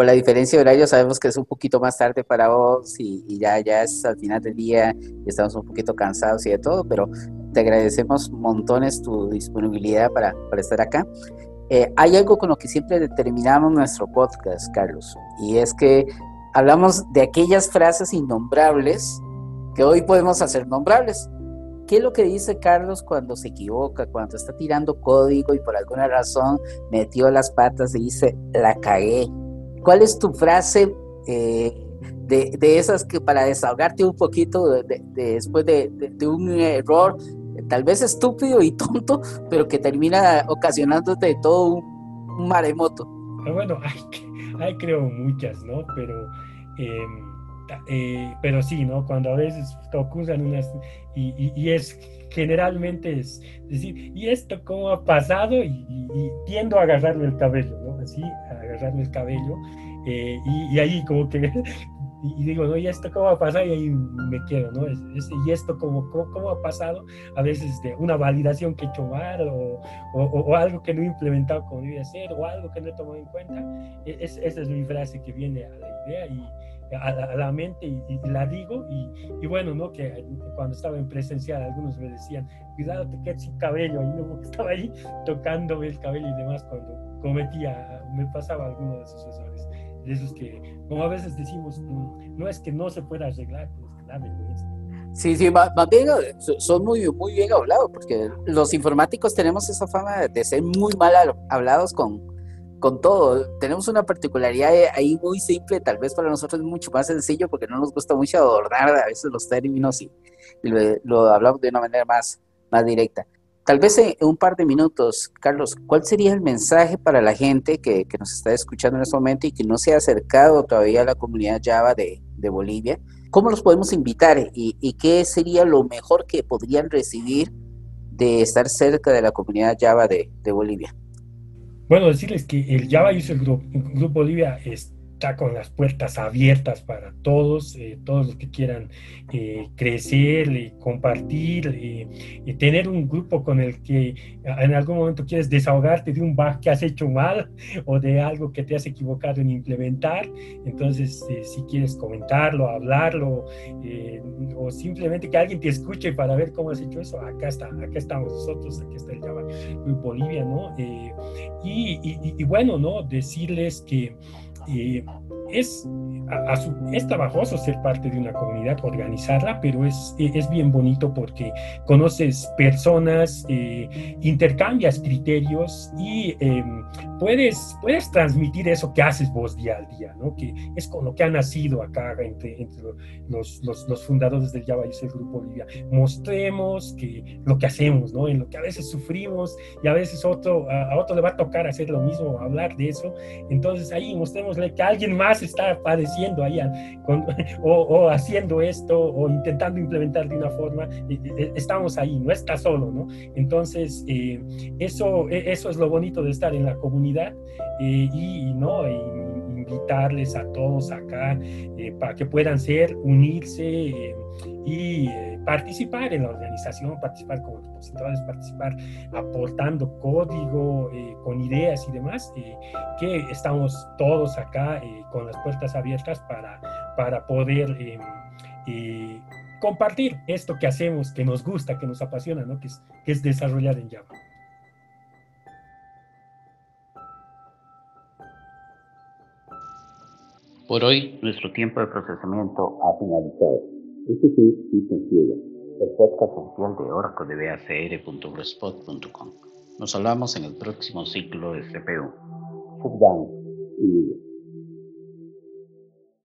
por la diferencia de horario. Sabemos que es un poquito más tarde para vos y, ya, ya es al final del día y estamos un poquito cansados y de todo, pero te agradecemos montones tu disponibilidad para, para estar acá. Eh, hay algo con lo que siempre determinamos nuestro podcast, Carlos, y es que hablamos de aquellas frases innombrables que hoy podemos hacer nombrables. ¿Qué es lo que dice Carlos cuando se equivoca, cuando está tirando código y por alguna razón metió las patas y dice, la cagué? ¿Cuál es tu frase eh, de, esas que para desahogarte un poquito después de, de, un error tal vez estúpido y tonto, pero que termina ocasionándote todo un, maremoto. Ah, bueno, hay, creo muchas, ¿no? Pero, em, eh, pero sí, ¿no? Cuando a veces ocurren unas, y, es generalmente es decir, ¿y esto cómo ha pasado? Y, tiendo a agarrarle el cabello, ¿no? Así, a agarrarle el cabello. Eh, y, ahí como que y, digo, no, ¿y esto cómo ha pasado? Y ahí me quedo, ¿no? ¿Y esto cómo, cómo, ha pasado? A veces de una validación que he hecho mal o, o, algo que no he implementado como debía ser o algo que no he tomado en cuenta. E, es, esa es mi frase que viene a la idea y a la, mente y, la digo y, y, bueno, ¿no? Que cuando estaba en presencial algunos me decían, cuidado, te quedas sin cabello, y no estaba ahí tocándome el cabello y demás cuando cometía, me pasaba alguno de esos errores de esos que, como a veces decimos, no, es que no se pueda arreglar, es que da vergüenza. Sí, sí, más, bien son muy, muy bien hablados, porque los informáticos tenemos esa fama de ser muy mal hablados con, con todo. Tenemos una particularidad ahí muy simple, tal vez para nosotros es mucho más sencillo porque no nos gusta mucho adornar a veces los términos y, lo, hablamos de una manera más, más directa. Tal vez en un par de minutos, Carlos, ¿cuál sería el mensaje para la gente que, nos está escuchando en este momento y que no se ha acercado todavía a la comunidad Java de, Bolivia? ¿Cómo los podemos invitar y, qué sería lo mejor que podrían recibir de estar cerca de la comunidad Java de, Bolivia? Bueno, decirles que el Java User Group, Group Bolivia es, está con las puertas abiertas para todos, eh, todos los que quieran eh, crecer, compartir, y tener un grupo con el que en algún momento quieres desahogarte de un bug que has hecho mal o de algo que te has equivocado en implementar. Entonces, si quieres comentarlo, hablarlo, o simplemente que alguien te escuche para ver cómo has hecho eso, acá está, acá estamos nosotros, aquí está el Java Bolivia, ¿no? y, y, bueno, ¿no? Decirles que eh, es, es trabajoso ser parte de una comunidad, organizarla, pero es, es bien bonito porque conoces personas, eh, intercambias criterios y em, puedes, puedes transmitir eso que haces vos día al día, ¿no? que es con lo que ha nacido acá entre, entre los, los, los, fundadores del Java y el Grupo Bolivia. Mostremos que lo que hacemos, ¿no? en lo que a veces sufrimos y a veces otro, a, a otro le va a tocar hacer lo mismo, hablar de eso. Entonces ahí mostrémosle que alguien más está padeciendo ahí o, haciendo esto o intentando implementar de una forma, estamos ahí, no está solo, ¿no? Entonces, eh, eso, e, eso es lo bonito de estar en la comunidad eh, y, ¿no? invitarles a todos acá eh, para que puedan ser, unirse y participar en la organización, participar como expositores, participar aportando código, eh, con ideas y demás, eh, que estamos todos acá eh, con las puertas abiertas para, para poder compartir esto que hacemos, que nos gusta, que nos apasiona, ¿no? que, es, que es desarrollar en Java. Por hoy, nuestro tiempo de procesamiento ha finalizado. Este fue Cita Ciega, el podcast oficial de Oracle de BACR.blogspot.com. Nos hablamos en el próximo ciclo de CPU. Sit down y